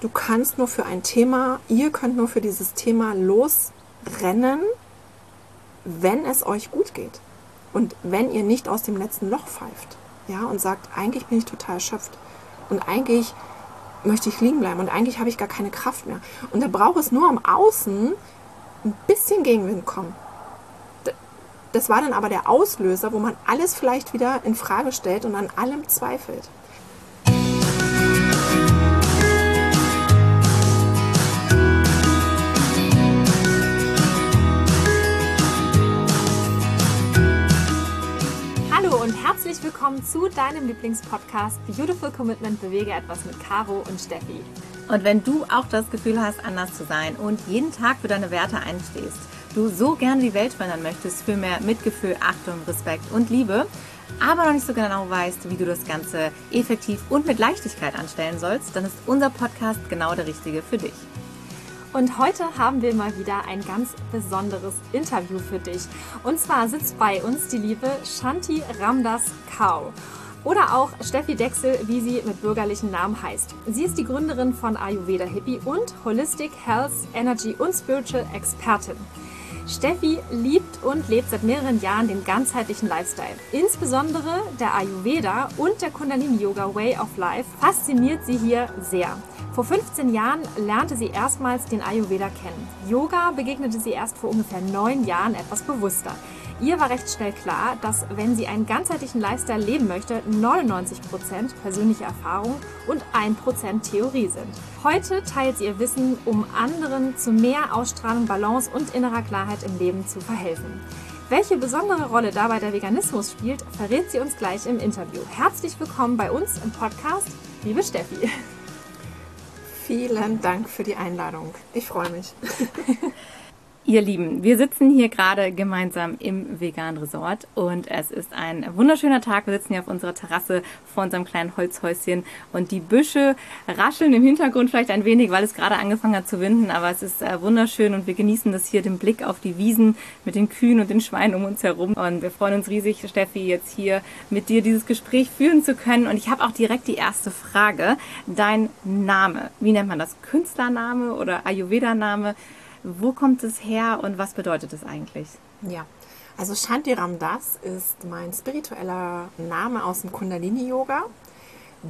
du kannst nur für ein Thema, ihr könnt nur für dieses Thema losrennen, wenn es euch gut geht. Und wenn ihr nicht aus dem letzten Loch pfeift, ja, und sagt, eigentlich bin ich total erschöpft und eigentlich möchte ich liegen bleiben und eigentlich habe ich gar keine Kraft mehr. Und da braucht es nur am Außen ein bisschen Gegenwind kommen. Das war dann aber der Auslöser, wo man alles vielleicht wieder in Frage stellt und an allem zweifelt. Herzlich willkommen zu deinem Lieblingspodcast Beautiful Commitment Bewege etwas mit Caro und Steffi. Und wenn du auch das Gefühl hast, anders zu sein und jeden Tag für deine Werte einstehst, du so gerne die Welt verändern möchtest für mehr Mitgefühl, Achtung, Respekt und Liebe, aber noch nicht so genau weißt, wie du das Ganze effektiv und mit Leichtigkeit anstellen sollst, dann ist unser Podcast genau der richtige für dich. Und heute haben wir mal wieder ein ganz besonderes Interview für dich. Und zwar sitzt bei uns die liebe Shanti Ramdas Kau. Oder auch Steffi Dexel, wie sie mit bürgerlichen Namen heißt. Sie ist die Gründerin von Ayurveda Hippie und Holistic Health, Energy und Spiritual Expertin. Steffi liebt und lebt seit mehreren Jahren den ganzheitlichen Lifestyle. Insbesondere der Ayurveda und der Kundalini Yoga Way of Life fasziniert sie hier sehr. Vor 15 Jahren lernte sie erstmals den Ayurveda kennen. Yoga begegnete sie erst vor ungefähr neun Jahren etwas bewusster. Ihr war recht schnell klar, dass wenn sie einen ganzheitlichen Lifestyle leben möchte, 99% persönliche Erfahrung und 1% Theorie sind. Heute teilt sie ihr Wissen, um anderen zu mehr Ausstrahlung, Balance und innerer Klarheit im Leben zu verhelfen. Welche besondere Rolle dabei der Veganismus spielt, verrät sie uns gleich im Interview. Herzlich willkommen bei uns im Podcast, liebe Steffi. Vielen Dank für die Einladung. Ich freue mich. Ihr Lieben, wir sitzen hier gerade gemeinsam im Vegan Resort und es ist ein wunderschöner Tag. Wir sitzen hier auf unserer Terrasse vor unserem kleinen Holzhäuschen und die Büsche rascheln im Hintergrund vielleicht ein wenig, weil es gerade angefangen hat zu winden, aber es ist äh, wunderschön und wir genießen das hier, den Blick auf die Wiesen mit den Kühen und den Schweinen um uns herum und wir freuen uns riesig, Steffi, jetzt hier mit dir dieses Gespräch führen zu können und ich habe auch direkt die erste Frage. Dein Name, wie nennt man das? Künstlername oder Ayurveda-Name? Wo kommt es her und was bedeutet es eigentlich? Ja, also Shanti Ramdas ist mein spiritueller Name aus dem Kundalini Yoga.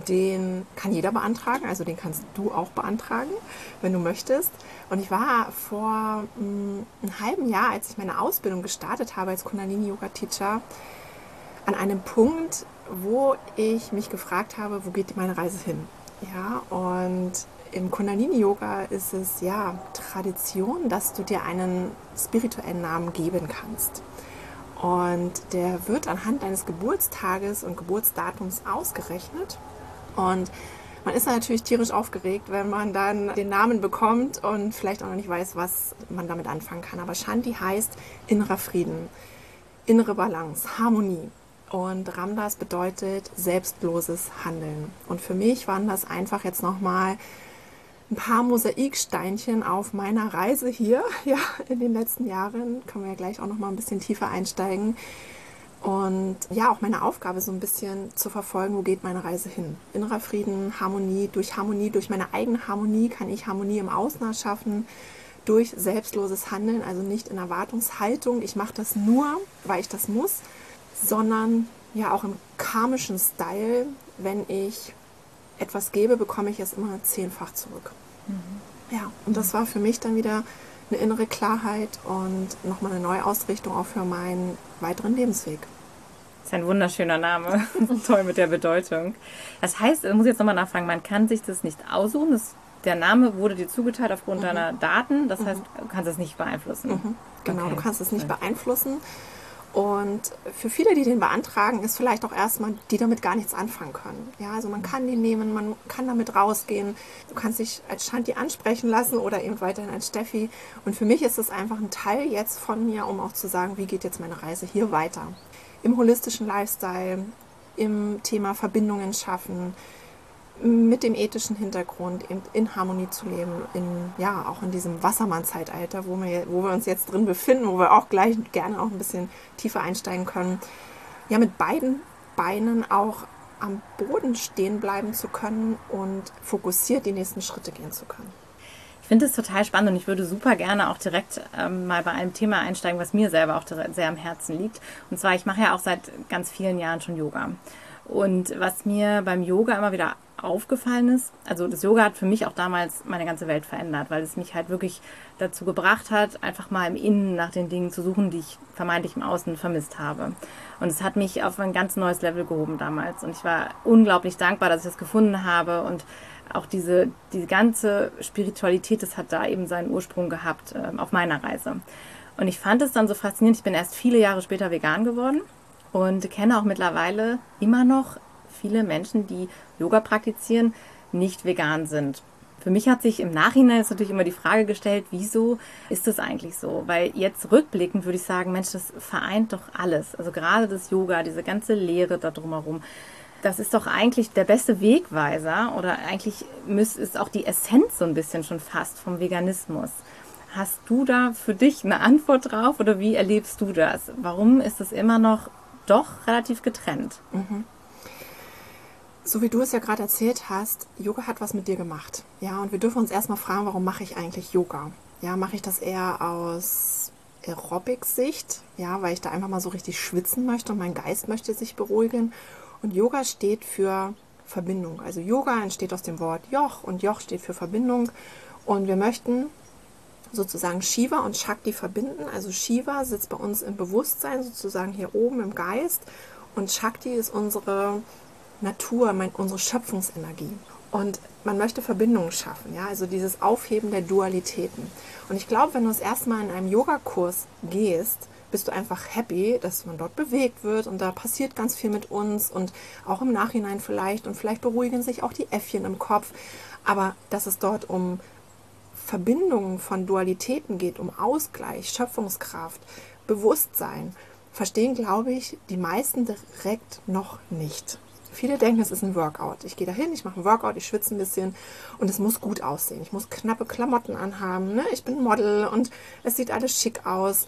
Den kann jeder beantragen, also den kannst du auch beantragen, wenn du möchtest. Und ich war vor mm, einem halben Jahr, als ich meine Ausbildung gestartet habe als Kundalini Yoga Teacher, an einem Punkt, wo ich mich gefragt habe, wo geht meine Reise hin? Ja, und im Kundalini-Yoga ist es ja Tradition, dass du dir einen spirituellen Namen geben kannst. Und der wird anhand deines Geburtstages und Geburtsdatums ausgerechnet. Und man ist natürlich tierisch aufgeregt, wenn man dann den Namen bekommt und vielleicht auch noch nicht weiß, was man damit anfangen kann. Aber Shanti heißt innerer Frieden, innere Balance, Harmonie. Und Ramdas bedeutet selbstloses Handeln. Und für mich waren das einfach jetzt nochmal ein paar Mosaiksteinchen auf meiner Reise hier, ja, in den letzten Jahren. Können wir ja gleich auch noch mal ein bisschen tiefer einsteigen. Und ja, auch meine Aufgabe so ein bisschen zu verfolgen, wo geht meine Reise hin. Innerer Frieden, Harmonie, durch Harmonie, durch meine eigene Harmonie kann ich Harmonie im Außen erschaffen, durch selbstloses Handeln, also nicht in Erwartungshaltung, ich mache das nur, weil ich das muss, sondern ja auch im karmischen Style, wenn ich etwas gebe, bekomme ich es immer zehnfach zurück. Mhm. Ja, und das war für mich dann wieder eine innere Klarheit und nochmal eine neue Ausrichtung auch für meinen weiteren Lebensweg. Das ist ein wunderschöner Name. Toll mit der Bedeutung. Das heißt, ich muss jetzt nochmal nachfragen, man kann sich das nicht aussuchen. Das, der Name wurde dir zugeteilt aufgrund mhm. deiner Daten. Das heißt, du kannst es nicht beeinflussen. Mhm. Genau, okay. du kannst es nicht beeinflussen. Und für viele, die den beantragen, ist vielleicht auch erstmal, die damit gar nichts anfangen können. Ja, also man kann den nehmen, man kann damit rausgehen. Du kannst dich als Shanti ansprechen lassen oder eben weiterhin als Steffi. Und für mich ist es einfach ein Teil jetzt von mir, um auch zu sagen, wie geht jetzt meine Reise hier weiter. Im holistischen Lifestyle, im Thema Verbindungen schaffen, mit dem ethischen Hintergrund in, in, Harmonie zu leben, in, ja, auch in diesem Wassermann-Zeitalter, wo wir, wo wir uns jetzt drin befinden, wo wir auch gleich gerne auch ein bisschen tiefer einsteigen können. Ja, mit beiden Beinen auch am Boden stehen bleiben zu können und fokussiert die nächsten Schritte gehen zu können. Ich finde es total spannend und ich würde super gerne auch direkt ähm, mal bei einem Thema einsteigen, was mir selber auch sehr am Herzen liegt. Und zwar, ich mache ja auch seit ganz vielen Jahren schon Yoga. Und was mir beim Yoga immer wieder aufgefallen ist, also das Yoga hat für mich auch damals meine ganze Welt verändert, weil es mich halt wirklich dazu gebracht hat, einfach mal im Innen nach den Dingen zu suchen, die ich vermeintlich im Außen vermisst habe. Und es hat mich auf ein ganz neues Level gehoben damals. Und ich war unglaublich dankbar, dass ich das gefunden habe. Und auch diese, diese ganze Spiritualität, das hat da eben seinen Ursprung gehabt äh, auf meiner Reise. Und ich fand es dann so faszinierend. Ich bin erst viele Jahre später vegan geworden und kenne auch mittlerweile immer noch viele Menschen, die Yoga praktizieren, nicht vegan sind. Für mich hat sich im Nachhinein jetzt natürlich immer die Frage gestellt, wieso ist das eigentlich so? Weil jetzt rückblickend würde ich sagen, Mensch, das vereint doch alles. Also gerade das Yoga, diese ganze Lehre da drumherum. Das ist doch eigentlich der beste Wegweiser oder eigentlich ist auch die Essenz so ein bisschen schon fast vom Veganismus. Hast du da für dich eine Antwort drauf oder wie erlebst du das? Warum ist es immer noch doch relativ getrennt? Mhm so wie du es ja gerade erzählt hast, Yoga hat was mit dir gemacht. Ja, und wir dürfen uns erstmal fragen, warum mache ich eigentlich Yoga? Ja, mache ich das eher aus Aerobic-Sicht? Ja, weil ich da einfach mal so richtig schwitzen möchte und mein Geist möchte sich beruhigen. Und Yoga steht für Verbindung. Also Yoga entsteht aus dem Wort Joch und Joch steht für Verbindung. Und wir möchten sozusagen Shiva und Shakti verbinden. Also Shiva sitzt bei uns im Bewusstsein, sozusagen hier oben im Geist. Und Shakti ist unsere Natur, unsere Schöpfungsenergie. Und man möchte Verbindungen schaffen, ja, also dieses Aufheben der Dualitäten. Und ich glaube, wenn du das erste Mal in einem Yogakurs gehst, bist du einfach happy, dass man dort bewegt wird und da passiert ganz viel mit uns und auch im Nachhinein vielleicht und vielleicht beruhigen sich auch die Äffchen im Kopf. Aber dass es dort um Verbindungen von Dualitäten geht, um Ausgleich, Schöpfungskraft, Bewusstsein, verstehen, glaube ich, die meisten direkt noch nicht. Viele denken, es ist ein Workout. Ich gehe dahin, ich mache ein Workout, ich schwitze ein bisschen und es muss gut aussehen. Ich muss knappe Klamotten anhaben. Ne? Ich bin Model und es sieht alles schick aus.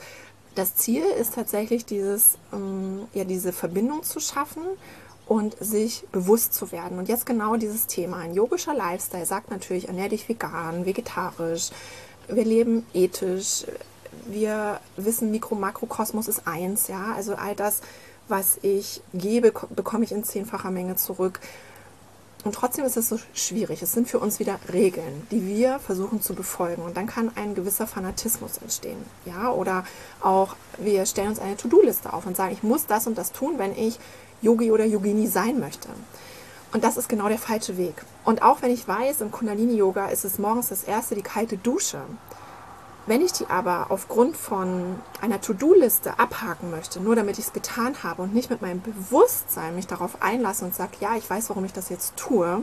Das Ziel ist tatsächlich dieses, ähm, ja, diese Verbindung zu schaffen und sich bewusst zu werden. Und jetzt genau dieses Thema. Ein yogischer Lifestyle sagt natürlich, ernähr dich vegan, vegetarisch. Wir leben ethisch. Wir wissen, Mikro-Makrokosmos ist eins. Ja, also all das was ich gebe, bekomme ich in zehnfacher Menge zurück. Und trotzdem ist es so schwierig. Es sind für uns wieder Regeln, die wir versuchen zu befolgen. Und dann kann ein gewisser Fanatismus entstehen. Ja, oder auch wir stellen uns eine To-Do-Liste auf und sagen, ich muss das und das tun, wenn ich Yogi oder Yogini sein möchte. Und das ist genau der falsche Weg. Und auch wenn ich weiß, im Kundalini-Yoga ist es morgens das erste die kalte Dusche. Wenn ich die aber aufgrund von einer To-Do-Liste abhaken möchte, nur damit ich es getan habe und nicht mit meinem Bewusstsein mich darauf einlasse und sage, ja, ich weiß, warum ich das jetzt tue,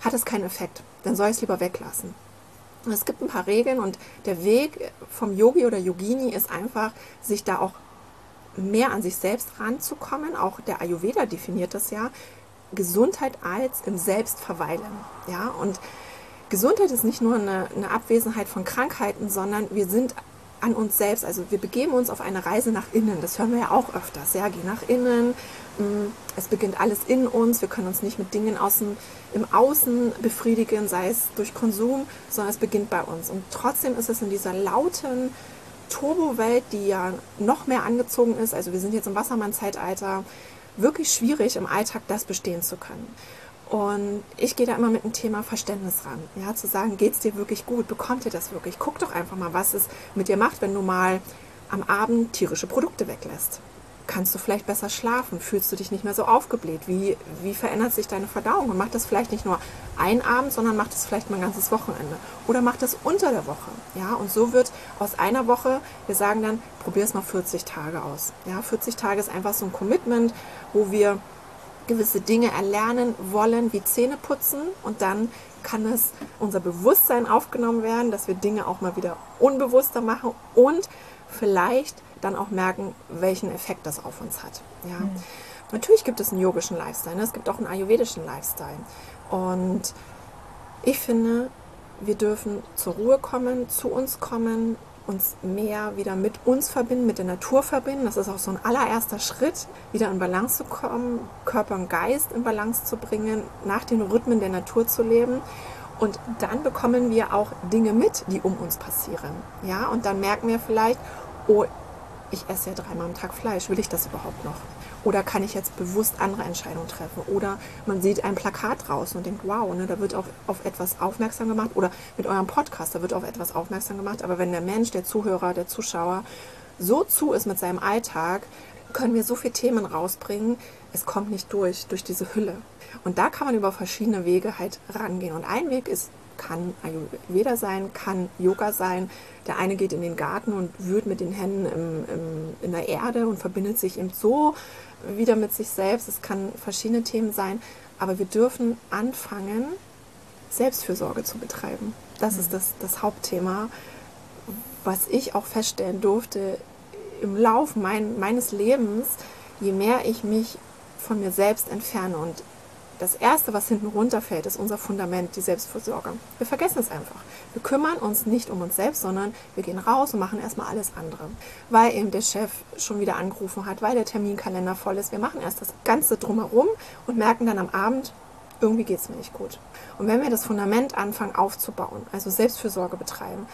hat es keinen Effekt. Dann soll ich es lieber weglassen. Es gibt ein paar Regeln und der Weg vom Yogi oder Yogini ist einfach, sich da auch mehr an sich selbst ranzukommen. Auch der Ayurveda definiert das ja. Gesundheit als im Selbst verweilen. Ja, und Gesundheit ist nicht nur eine, eine Abwesenheit von Krankheiten, sondern wir sind an uns selbst. Also wir begeben uns auf eine Reise nach innen. Das hören wir ja auch öfters. Ja, geh nach innen. Mm, es beginnt alles in uns. Wir können uns nicht mit Dingen außen, im Außen befriedigen, sei es durch Konsum, sondern es beginnt bei uns. Und trotzdem ist es in dieser lauten Turbo-Welt, die ja noch mehr angezogen ist, also wir sind jetzt im Wassermann-Zeitalter, wirklich schwierig im Alltag das bestehen zu können. Und ich gehe da immer mit dem Thema Verständnis ran. Ja, zu sagen, geht es dir wirklich gut? Bekommt ihr das wirklich? Guck doch einfach mal, was es mit dir macht, wenn du mal am Abend tierische Produkte weglässt. Kannst du vielleicht besser schlafen? Fühlst du dich nicht mehr so aufgebläht? Wie, wie verändert sich deine Verdauung? Und mach das vielleicht nicht nur ein Abend, sondern mach das vielleicht mal ein ganzes Wochenende. Oder mach das unter der Woche. Ja, und so wird aus einer Woche, wir sagen dann, probier es mal 40 Tage aus. Ja, 40 Tage ist einfach so ein Commitment, wo wir gewisse Dinge erlernen wollen, wie Zähne putzen und dann kann es unser Bewusstsein aufgenommen werden, dass wir Dinge auch mal wieder unbewusster machen und vielleicht dann auch merken, welchen Effekt das auf uns hat. Ja. Mhm. Natürlich gibt es einen yogischen Lifestyle, ne? es gibt auch einen ayurvedischen Lifestyle. Und ich finde, wir dürfen zur Ruhe kommen, zu uns kommen, uns mehr wieder mit uns verbinden, mit der Natur verbinden. Das ist auch so ein allererster Schritt, wieder in Balance zu kommen, Körper und Geist in Balance zu bringen, nach den Rhythmen der Natur zu leben. Und dann bekommen wir auch Dinge mit, die um uns passieren. Ja, und dann merken wir vielleicht, oh, ich esse ja dreimal am Tag Fleisch, will ich das überhaupt noch? Oder kann ich jetzt bewusst andere Entscheidungen treffen? Oder man sieht ein Plakat draußen und denkt, wow, ne, da wird auf, auf etwas aufmerksam gemacht. Oder mit eurem Podcast, da wird auf etwas aufmerksam gemacht. Aber wenn der Mensch, der Zuhörer, der Zuschauer so zu ist mit seinem Alltag, können wir so viele Themen rausbringen, es kommt nicht durch, durch diese Hülle. Und da kann man über verschiedene Wege halt rangehen. Und ein Weg ist, kann Ayurveda sein, kann Yoga sein. Der eine geht in den Garten und wühlt mit den Händen im, im, in der Erde und verbindet sich eben so wieder mit sich selbst. Es kann verschiedene Themen sein. Aber wir dürfen anfangen, Selbstfürsorge zu betreiben. Das mhm. ist das, das Hauptthema, was ich auch feststellen durfte im Lauf mein, meines Lebens, je mehr ich mich von mir selbst entferne und das Erste, was hinten runterfällt, ist unser Fundament, die Selbstfürsorge. Wir vergessen es einfach. Wir kümmern uns nicht um uns selbst, sondern wir gehen raus und machen erstmal alles andere. Weil eben der Chef schon wieder angerufen hat, weil der Terminkalender voll ist. Wir machen erst das Ganze drumherum und merken dann am Abend, irgendwie geht es mir nicht gut. Und wenn wir das Fundament anfangen aufzubauen, also Selbstfürsorge betreiben,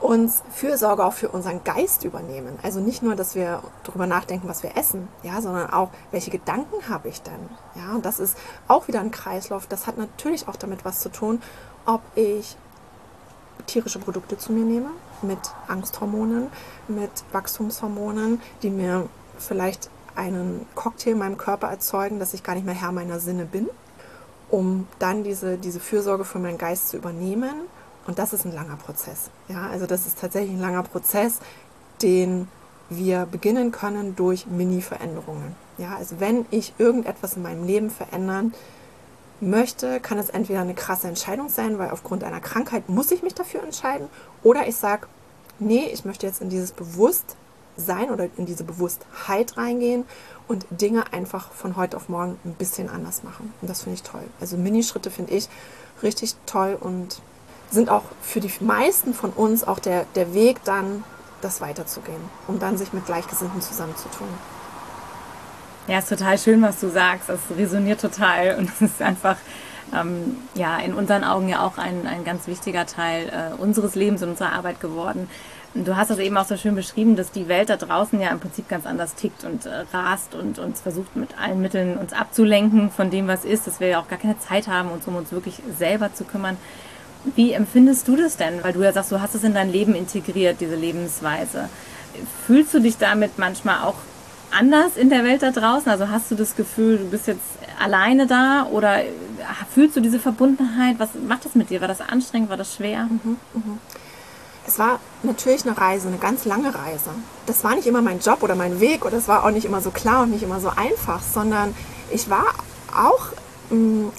uns Fürsorge auch für unseren Geist übernehmen. Also nicht nur, dass wir darüber nachdenken, was wir essen, ja, sondern auch, welche Gedanken habe ich denn? Ja, und das ist auch wieder ein Kreislauf. Das hat natürlich auch damit was zu tun, ob ich tierische Produkte zu mir nehme, mit Angsthormonen, mit Wachstumshormonen, die mir vielleicht einen Cocktail in meinem Körper erzeugen, dass ich gar nicht mehr Herr meiner Sinne bin, um dann diese, diese Fürsorge für meinen Geist zu übernehmen und das ist ein langer Prozess. Ja, also das ist tatsächlich ein langer Prozess, den wir beginnen können durch Mini-Veränderungen. Ja, also wenn ich irgendetwas in meinem Leben verändern möchte, kann es entweder eine krasse Entscheidung sein, weil aufgrund einer Krankheit muss ich mich dafür entscheiden, oder ich sage, nee, ich möchte jetzt in dieses Bewusstsein oder in diese Bewusstheit reingehen und Dinge einfach von heute auf morgen ein bisschen anders machen. Und das finde ich toll. Also Minischritte finde ich richtig toll und sind auch für die meisten von uns auch der, der Weg dann, das weiterzugehen, um dann sich mit Gleichgesinnten zusammenzutun. Ja, ist total schön, was du sagst. Das resoniert total und es ist einfach ähm, ja in unseren Augen ja auch ein, ein ganz wichtiger Teil äh, unseres Lebens und unserer Arbeit geworden. Du hast das eben auch so schön beschrieben, dass die Welt da draußen ja im Prinzip ganz anders tickt und äh, rast und uns versucht mit allen Mitteln uns abzulenken von dem, was ist, dass wir ja auch gar keine Zeit haben, uns um uns wirklich selber zu kümmern. Wie empfindest du das denn? Weil du ja sagst, du hast es in dein Leben integriert, diese Lebensweise. Fühlst du dich damit manchmal auch anders in der Welt da draußen? Also hast du das Gefühl, du bist jetzt alleine da oder fühlst du diese Verbundenheit? Was macht das mit dir? War das anstrengend? War das schwer? Mhm, mhm. Es war natürlich eine Reise, eine ganz lange Reise. Das war nicht immer mein Job oder mein Weg oder es war auch nicht immer so klar und nicht immer so einfach, sondern ich war auch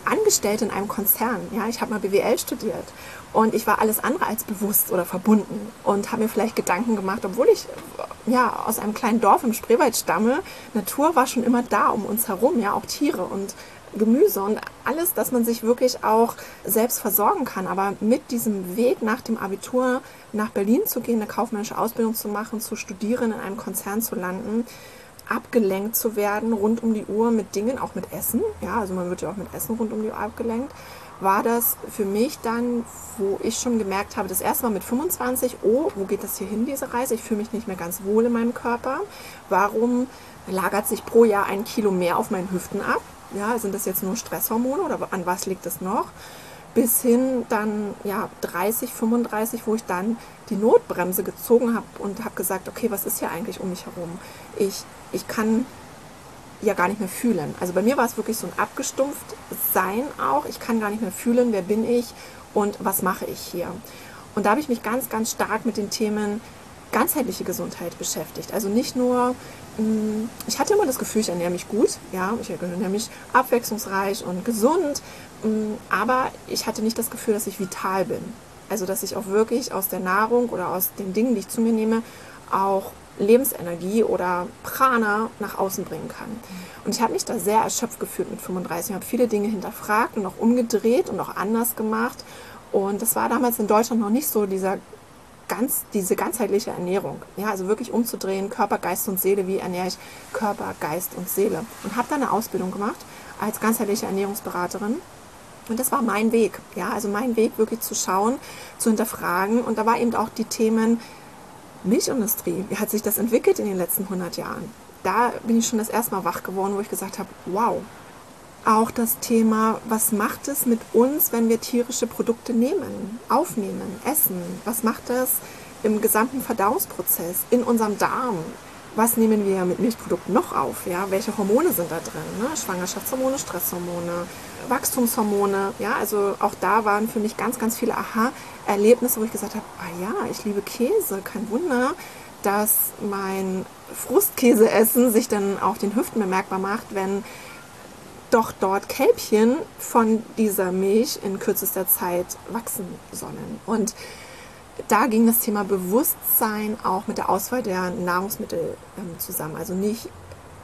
Angestellte in einem Konzern. Ja, ich habe mal BWL studiert und ich war alles andere als bewusst oder verbunden und habe mir vielleicht Gedanken gemacht, obwohl ich ja aus einem kleinen Dorf im Spreewald stamme. Natur war schon immer da um uns herum, ja auch Tiere und Gemüse und alles, dass man sich wirklich auch selbst versorgen kann. Aber mit diesem Weg nach dem Abitur nach Berlin zu gehen, eine kaufmännische Ausbildung zu machen, zu studieren, in einem Konzern zu landen, abgelenkt zu werden rund um die Uhr mit Dingen, auch mit Essen. Ja, also man wird ja auch mit Essen rund um die Uhr abgelenkt. War das für mich dann, wo ich schon gemerkt habe, das erste Mal mit 25, oh, wo geht das hier hin, diese Reise? Ich fühle mich nicht mehr ganz wohl in meinem Körper. Warum lagert sich pro Jahr ein Kilo mehr auf meinen Hüften ab? Ja, sind das jetzt nur Stresshormone oder an was liegt das noch? bis hin dann ja 30, 35, wo ich dann die Notbremse gezogen habe und habe gesagt, okay, was ist hier eigentlich um mich herum? Ich, ich kann ja gar nicht mehr fühlen. Also bei mir war es wirklich so ein abgestumpft Sein auch. Ich kann gar nicht mehr fühlen, wer bin ich und was mache ich hier. Und da habe ich mich ganz, ganz stark mit den Themen ganzheitliche Gesundheit beschäftigt. Also nicht nur, mm, ich hatte immer das Gefühl, ich ernähre mich gut, ja, ich ernähre mich abwechslungsreich und gesund, mm, aber ich hatte nicht das Gefühl, dass ich vital bin. Also dass ich auch wirklich aus der Nahrung oder aus den Dingen, die ich zu mir nehme, auch Lebensenergie oder Prana nach außen bringen kann. Und ich habe mich da sehr erschöpft gefühlt mit 35. Ich habe viele Dinge hinterfragt und auch umgedreht und auch anders gemacht. Und das war damals in Deutschland noch nicht so dieser ganz, diese ganzheitliche Ernährung. Ja, also wirklich umzudrehen, Körper, Geist und Seele, wie ernähre ich Körper, Geist und Seele. Und habe dann eine Ausbildung gemacht als ganzheitliche Ernährungsberaterin. Und das war mein Weg. Ja, also mein Weg wirklich zu schauen, zu hinterfragen. Und da war eben auch die Themen Milchindustrie. Wie hat sich das entwickelt in den letzten 100 Jahren? Da bin ich schon das erste Mal wach geworden, wo ich gesagt habe, wow, auch das Thema, was macht es mit uns, wenn wir tierische Produkte nehmen, aufnehmen, essen? Was macht das im gesamten Verdauungsprozess, in unserem Darm? Was nehmen wir mit Milchprodukten noch auf? Ja? Welche Hormone sind da drin? Ne? Schwangerschaftshormone, Stresshormone, Wachstumshormone. Ja? Also auch da waren für mich ganz, ganz viele Aha-Erlebnisse, wo ich gesagt habe, ah ja, ich liebe Käse, kein Wunder, dass mein Frustkäseessen sich dann auf den Hüften bemerkbar macht, wenn doch dort Kälbchen von dieser Milch in kürzester Zeit wachsen sollen. Und da ging das Thema Bewusstsein auch mit der Auswahl der Nahrungsmittel ähm, zusammen. Also nicht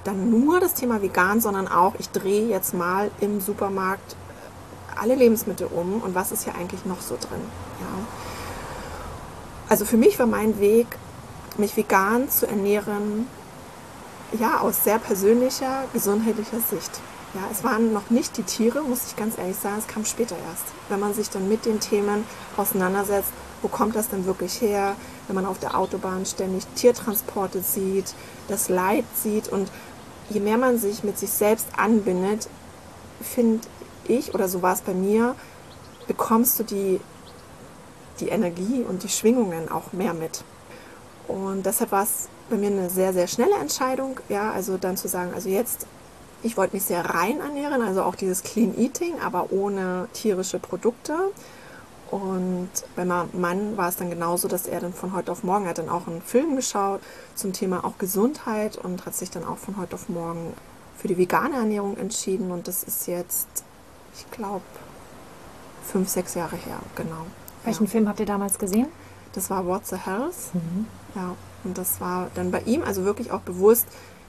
dann nur das Thema vegan, sondern auch, ich drehe jetzt mal im Supermarkt alle Lebensmittel um und was ist hier eigentlich noch so drin. Ja. Also für mich war mein Weg, mich vegan zu ernähren, ja, aus sehr persönlicher, gesundheitlicher Sicht. Ja, es waren noch nicht die Tiere, muss ich ganz ehrlich sagen, es kam später erst. Wenn man sich dann mit den Themen auseinandersetzt, wo kommt das denn wirklich her, wenn man auf der Autobahn ständig Tiertransporte sieht, das Leid sieht und je mehr man sich mit sich selbst anbindet, finde ich, oder so war es bei mir, bekommst du die, die Energie und die Schwingungen auch mehr mit. Und deshalb war es bei mir eine sehr, sehr schnelle Entscheidung, ja, also dann zu sagen, also jetzt ich wollte mich sehr rein ernähren, also auch dieses Clean Eating, aber ohne tierische Produkte. Und bei meinem Mann war es dann genauso, dass er dann von heute auf morgen hat dann auch einen Film geschaut zum Thema auch Gesundheit und hat sich dann auch von heute auf morgen für die vegane Ernährung entschieden. Und das ist jetzt, ich glaube, fünf, sechs Jahre her, genau. Welchen ja. Film habt ihr damals gesehen? Das war What's the Health. Mhm. Ja, und das war dann bei ihm also wirklich auch bewusst,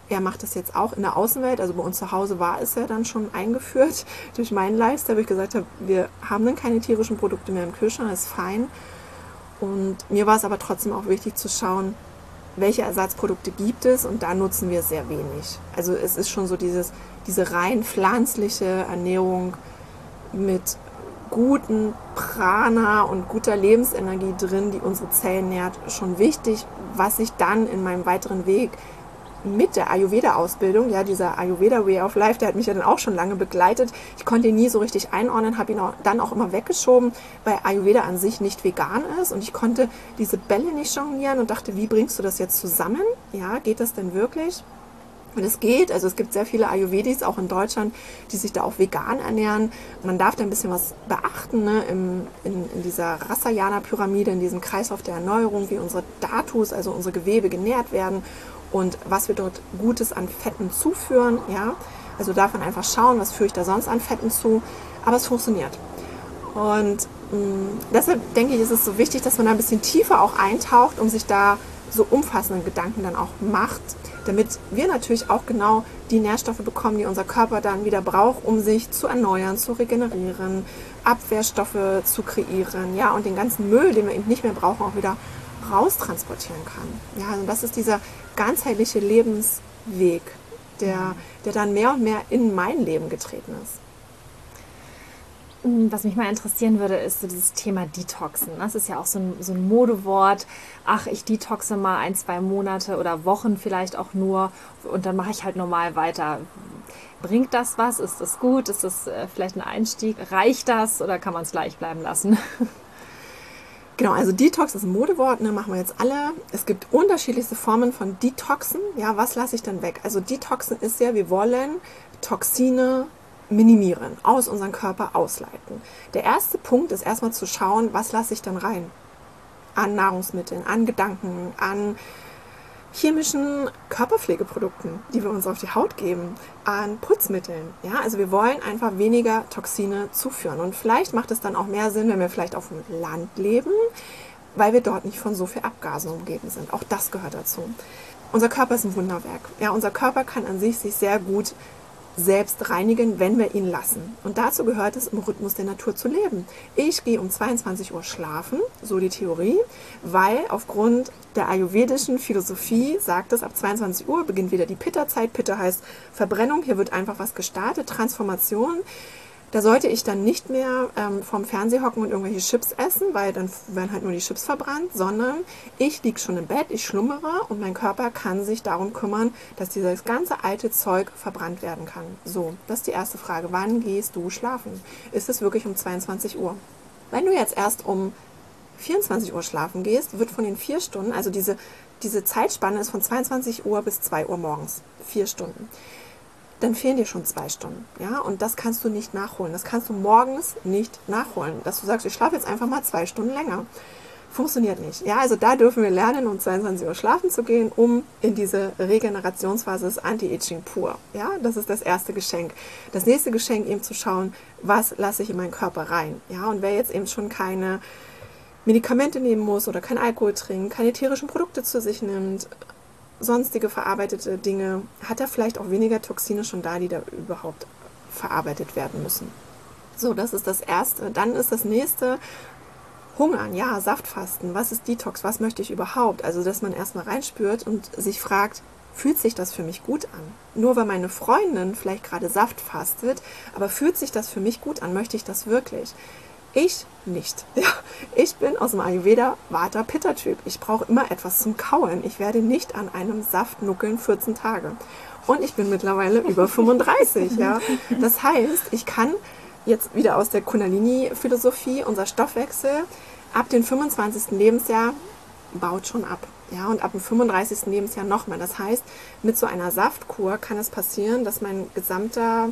er macht das jetzt auch in der Außenwelt. Also bei uns zu Hause war es ja dann schon eingeführt durch meinen Lifestyle, wo ich gesagt habe, wir haben dann keine tierischen Produkte mehr im Kühlschrank, das ist fein. Und mir war es aber trotzdem auch wichtig zu schauen, welche Ersatzprodukte gibt es und da nutzen wir sehr wenig. Also es ist schon so dieses, diese rein pflanzliche Ernährung mit guten Prana und guter Lebensenergie drin, die unsere Zellen nährt, schon wichtig, was ich dann in meinem weiteren Weg mit der Ayurveda-Ausbildung, ja, dieser Ayurveda Way of Life, der hat mich ja dann auch schon lange begleitet. Ich konnte ihn nie so richtig einordnen, habe ihn auch, dann auch immer weggeschoben, weil Ayurveda an sich nicht vegan ist und ich konnte diese Bälle nicht jonglieren und dachte, wie bringst du das jetzt zusammen? Ja, geht das denn wirklich? Und es geht, also es gibt sehr viele Ayurvedis auch in Deutschland, die sich da auch vegan ernähren. Man darf da ein bisschen was beachten ne? Im, in, in dieser Rasayana-Pyramide, in diesem Kreislauf der Erneuerung, wie unsere Datus, also unsere Gewebe genährt werden und was wir dort Gutes an Fetten zuführen. Ja? Also darf man einfach schauen, was führe ich da sonst an Fetten zu. Aber es funktioniert. Und mh, mm, deshalb denke ich, ist es so wichtig, dass man da ein bisschen tiefer auch eintaucht, um sich da so umfassenden Gedanken dann auch macht, damit wir natürlich auch genau die Nährstoffe bekommen, die unser Körper dann wieder braucht, um sich zu erneuern, zu regenerieren, Abwehrstoffe zu kreieren, ja, und den ganzen Müll, den wir eben nicht mehr brauchen, auch wieder raustransportieren kann. Ja, also das ist dieser ganzheitliche Lebensweg, der, der dann mehr und mehr in mein Leben getreten ist. Hm, was mich mal interessieren würde, ist so dieses Thema Detoxen. Das ist ja auch so ein, so ein Modewort. Ach, ich detoxe mal ein, zwei Monate oder Wochen vielleicht auch nur und dann mache ich halt normal weiter. Bringt das was? Ist das gut? Ist das äh, vielleicht ein Einstieg? Reicht das oder kann man es gleich bleiben lassen? Genau, also Detox ist ein Modewort, ne, machen wir jetzt alle. Es gibt unterschiedlichste Formen von Detoxen. Ja, was lasse ich dann weg? Also Detoxen ist ja, wir wollen Toxine minimieren, aus unserem Körper ausleiten. Der erste Punkt ist erstmal zu schauen, was lasse ich dann rein? An Nahrungsmitteln, an Gedanken, an chemischen Körperpflegeprodukten, die wir uns auf die Haut geben, an Putzmitteln. Ja, also wir wollen einfach weniger Toxine zuführen. Und vielleicht macht es dann auch mehr Sinn, wenn wir vielleicht auf dem Land leben, weil wir dort nicht von so viel Abgasen umgeben sind. Auch das gehört dazu. Unser Körper ist ein Wunderwerk. Ja, unser Körper kann an sich sich sehr gut selbst reinigen, wenn wir ihn lassen. Und dazu gehört es, im Rhythmus der Natur zu leben. Ich gehe um 22 Uhr schlafen, so die Theorie, weil aufgrund der ayurvedischen Philosophie sagt es, ab 22 Uhr beginnt wieder die Pitta-Zeit. Pitta heißt Verbrennung, hier wird einfach was gestartet, Transformation. Da sollte ich dann nicht mehr ähm, vom Fernseher hocken und irgendwelche Chips essen, weil dann werden halt nur die Chips verbrannt, sondern ich liege schon im Bett, ich schlummere und mein Körper kann sich darum kümmern, dass dieses ganze alte Zeug verbrannt werden kann. So, das ist die erste Frage. Wann gehst du schlafen? Ist es wirklich um 22 Uhr? Wenn du jetzt erst um 24 Uhr schlafen gehst, wird von den vier Stunden, also diese, diese Zeitspanne ist von 22 Uhr bis 2 Uhr morgens, vier Stunden dann fehlen dir schon zwei Stunden. Ja, und das kannst du nicht nachholen. Das kannst du morgens nicht nachholen. Dass du sagst, ich schlafe jetzt einfach mal zwei Stunden länger. Funktioniert nicht. Ja, also da dürfen wir lernen, um 22 Uhr schlafen zu gehen, um in diese Regenerationsphase des Anti-Aging pur. Ja, das ist das erste Geschenk. Das nächste Geschenk eben zu schauen, was lasse ich in meinen Körper rein. Ja, und wer jetzt eben schon keine Medikamente nehmen muss oder kein Alkohol trinkt, keine tierischen Produkte zu sich nimmt, sonstige verarbeitete Dinge, hat er vielleicht auch weniger Toxine schon da, die da überhaupt verarbeitet werden müssen. So, das ist das Erste. Dann ist das Nächste Hungern, ja, Saftfasten. Was ist Detox? Was möchte ich überhaupt? Also, dass man erstmal reinspürt und sich fragt, fühlt sich das für mich gut an? Nur weil meine Freundin vielleicht gerade Saft fastet, aber fühlt sich das für mich gut an? Möchte ich das wirklich? Ich nicht. Ja, ich bin aus dem Ayurveda Vata Pitta Typ. Ich brauche immer etwas zum Kauen. Ich werde nicht an einem Saft nuckeln 14 Tage. Und ich bin mittlerweile über 35. Ja, das heißt, ich kann jetzt wieder aus der Kundalini Philosophie unser Stoffwechsel ab dem 25. Lebensjahr baut schon ab. Ja, und ab dem 35. Lebensjahr nochmal. Das heißt, mit so einer Saftkur kann es passieren, dass mein gesamter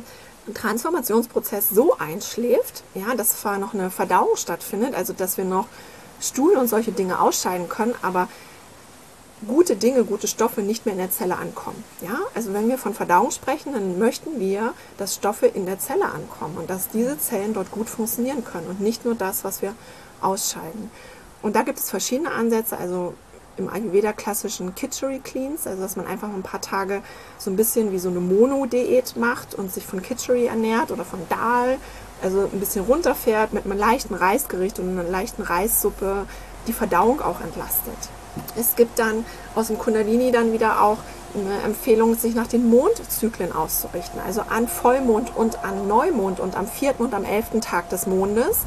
Transformationsprozess so einschläft, ja, dass zwar noch eine Verdauung stattfindet, also dass wir noch Stuhl und solche Dinge ausscheiden können, aber gute Dinge, gute Stoffe nicht mehr in der Zelle ankommen. Ja? Also wenn wir von Verdauung sprechen, dann möchten wir, dass Stoffe in der Zelle ankommen und dass diese Zellen dort gut funktionieren können und nicht nur das, was wir ausscheiden. Und da gibt es verschiedene Ansätze. Also im Ayurveda klassischen Kitchery Cleans, also dass man einfach ein paar Tage so ein bisschen wie so eine Mono-Diät macht und sich von Kitchery ernährt oder von Dal, also ein bisschen runterfährt mit einem leichten Reisgericht und einer leichten Reissuppe, die Verdauung auch entlastet. Es gibt dann aus dem Kundalini dann wieder auch eine Empfehlung, sich nach den Mondzyklen auszurichten, also an Vollmond und an Neumond und am vierten und am elften Tag des Mondes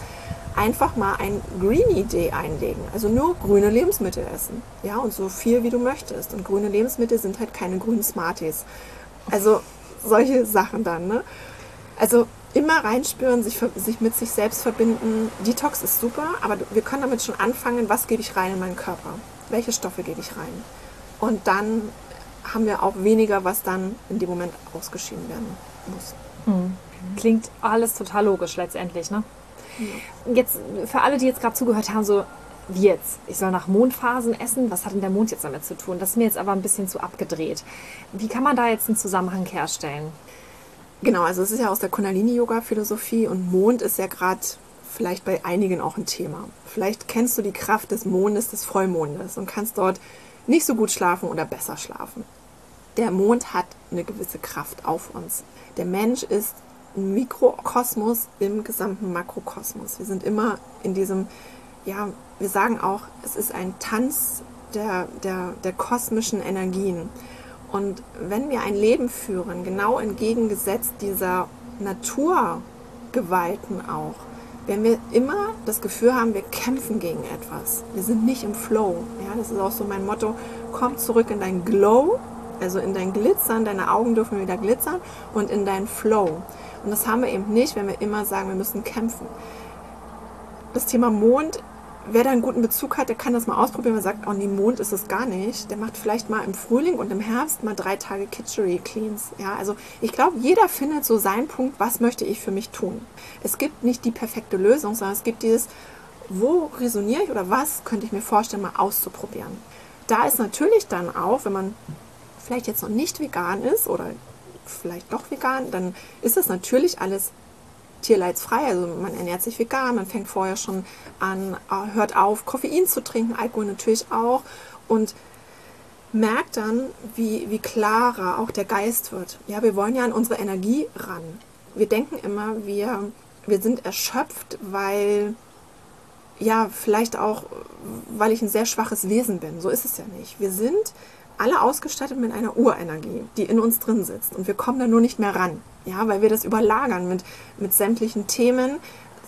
einfach mal ein Greenie Day einlegen. Also nur grüne Lebensmittel essen. Ja, und so viel wie du möchtest. Und grüne Lebensmittel sind halt keine grünen Smarties. Also solche Sachen dann, ne? Also immer reinspüren, sich, sich mit sich selbst verbinden. Detox ist super, aber wir können damit schon anfangen, was gebe ich rein in meinen Körper? Welche Stoffe gebe ich rein? Und dann haben wir auch weniger, was dann in dem Moment ausgeschieden werden muss. Mhm. Klingt alles total logisch letztendlich, ne? Jetzt für alle, die jetzt gerade zugehört haben, so wie jetzt? Ich soll nach Mondphasen essen? Was hat denn der Mond jetzt damit zu tun? Das ist mir jetzt aber ein bisschen zu abgedreht. Wie kann man da jetzt einen Zusammenhang herstellen? Genau, also es ist ja aus der Kundalini-Yoga-Philosophie und Mond ist ja gerade vielleicht bei einigen auch ein Thema. Vielleicht kennst du die Kraft des Mondes, des Vollmondes und kannst dort nicht so gut schlafen oder besser schlafen. Der Mond hat eine gewisse Kraft auf uns. Der Mensch ist Mikrokosmos im gesamten Makrokosmos. Wir sind immer in diesem, ja, wir sagen auch, es ist ein Tanz der, der, der kosmischen Energien. Und wenn wir ein Leben führen, genau entgegengesetzt dieser Naturgewalten auch, wenn wir immer das Gefühl haben, wir kämpfen gegen etwas, wir sind nicht im Flow. Ja, das ist auch so mein Motto, komm zurück in dein Glow, also in dein Glitzern, deine Augen dürfen wieder glitzern und in dein Flow. Und das haben wir eben nicht, wenn wir immer sagen, wir müssen kämpfen. Das Thema Mond, wer da einen guten Bezug hat, der kann das mal ausprobieren. Wer sagt, oh nee, Mond ist es gar nicht. Der macht vielleicht mal im Frühling und im Herbst mal drei Tage Kitchery Cleans. Ja, also ich glaube, jeder findet so seinen Punkt, was möchte ich für mich tun. Es gibt nicht die perfekte Lösung, sondern es gibt dieses, wo resoniere ich oder was könnte ich mir vorstellen, mal auszuprobieren. Da ist natürlich dann auch, wenn man vielleicht jetzt noch nicht vegan ist oder vielleicht doch vegan, dann ist das natürlich alles tierleidsfrei. Also man ernährt sich vegan, man fängt vorher schon an, äh, hört auf, Koffein zu trinken, Alkohol natürlich auch. Und merkt dann, wie, wie klarer auch der Geist wird. Ja, wir wollen ja an unsere Energie ran. Wir denken immer, wir, wir sind erschöpft, weil, ja, vielleicht auch, weil ich ein sehr schwaches Wesen bin. So ist es ja nicht. Wir sind alle ausgestattet mit einer Urenergie, die in uns drin sitzt. Und wir kommen da nur nicht mehr ran. Ja, weil wir das überlagern mit, mit sämtlichen Themen,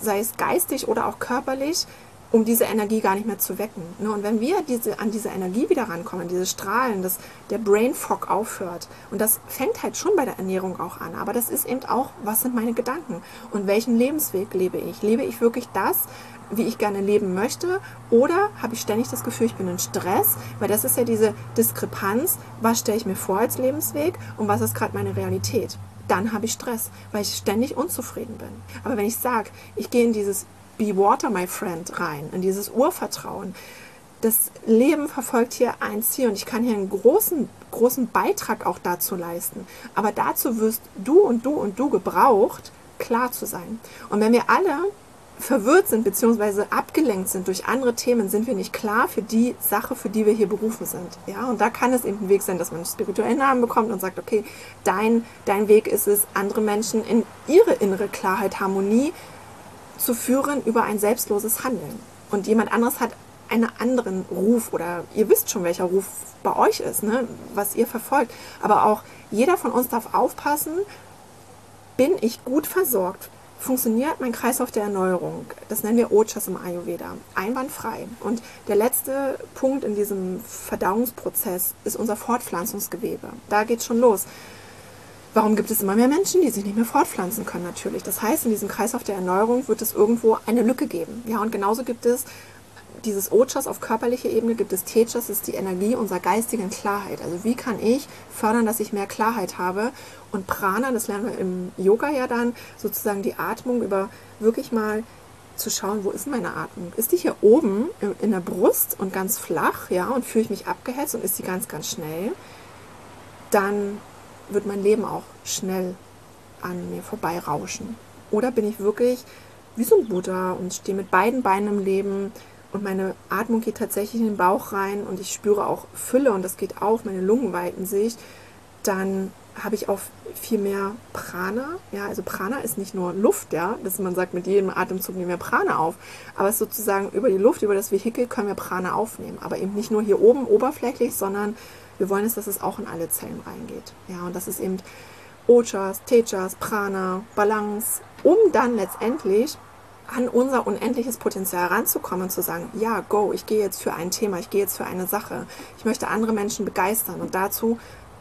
sei es geistig oder auch körperlich, um diese Energie gar nicht mehr zu wecken. Ne? Und wenn wir diese, an diese Energie wieder rankommen, diese Strahlen, dass der Brain Fog aufhört, und das fängt halt schon bei der Ernährung auch an, aber das ist eben auch, was sind meine Gedanken und welchen Lebensweg lebe ich? Lebe ich wirklich das, wie ich gerne leben möchte? Oder habe ich ständig das Gefühl, ich bin in Stress? Weil das ist ja diese Diskrepanz, was stelle ich mir vor als Lebensweg und was ist gerade meine Realität? Dann habe ich Stress, weil ich ständig unzufrieden bin. Aber wenn ich sage, ich gehe in dieses Be Water, my friend rein, in dieses Urvertrauen, das Leben verfolgt hier ein Ziel und ich kann hier einen großen, großen Beitrag auch dazu leisten. Aber dazu wirst du und du und du gebraucht, klar zu sein. Und wenn wir alle verwirrt sind bzw. abgelenkt sind durch andere Themen, sind wir nicht klar für die Sache, für die wir hier berufen sind. Ja, und da kann es eben ein Weg sein, dass man einen spirituellen Namen bekommt und sagt, okay, dein, dein Weg ist es, andere Menschen in ihre innere Klarheit, Harmonie zu führen über ein selbstloses Handeln. Und jemand anderes hat einen anderen Ruf oder ihr wisst schon, welcher Ruf bei euch ist, ne? was ihr verfolgt. Aber auch jeder von uns darf aufpassen, bin ich gut versorgt? funktioniert mein Kreislauf der Erneuerung, das nennen wir Ojas im Ayurveda, einwandfrei. Und der letzte Punkt in diesem Verdauungsprozess ist unser Fortpflanzungsgewebe. Da geht es schon los. Warum gibt es immer mehr Menschen, die sich nicht mehr fortpflanzen können natürlich? Das heißt, in diesem Kreislauf der Erneuerung wird es irgendwo eine Lücke geben. Ja, und genauso gibt es dieses Ojas auf körperlicher Ebene gibt es Tejas, das ist die Energie unserer geistigen Klarheit. Also wie kann ich fördern, dass ich mehr Klarheit habe? Und Prana, das lernen wir im Yoga ja dann, sozusagen die Atmung über wirklich mal zu schauen, wo ist meine Atmung? Ist die hier oben in der Brust und ganz flach, ja, und fühle ich mich abgehetzt und ist sie ganz, ganz schnell? Dann wird mein Leben auch schnell an mir vorbeirauschen. Oder bin ich wirklich wie so ein Buddha und stehe mit beiden Beinen im Leben, und meine Atmung geht tatsächlich in den Bauch rein und ich spüre auch Fülle und das geht auf, meine Lungen weiten sich, dann habe ich auch viel mehr Prana. Ja, also Prana ist nicht nur Luft, ja, dass man sagt, mit jedem Atemzug nehmen wir Prana auf, aber es ist sozusagen über die Luft, über das Vehikel können wir Prana aufnehmen, aber eben nicht nur hier oben oberflächlich, sondern wir wollen es, dass es auch in alle Zellen reingeht. Ja, und das ist eben Ojas, Tejas, Prana, Balance, um dann letztendlich an unser unendliches Potenzial ranzukommen und zu sagen, ja, go, ich gehe jetzt für ein Thema, ich gehe jetzt für eine Sache. Ich möchte andere Menschen begeistern und dazu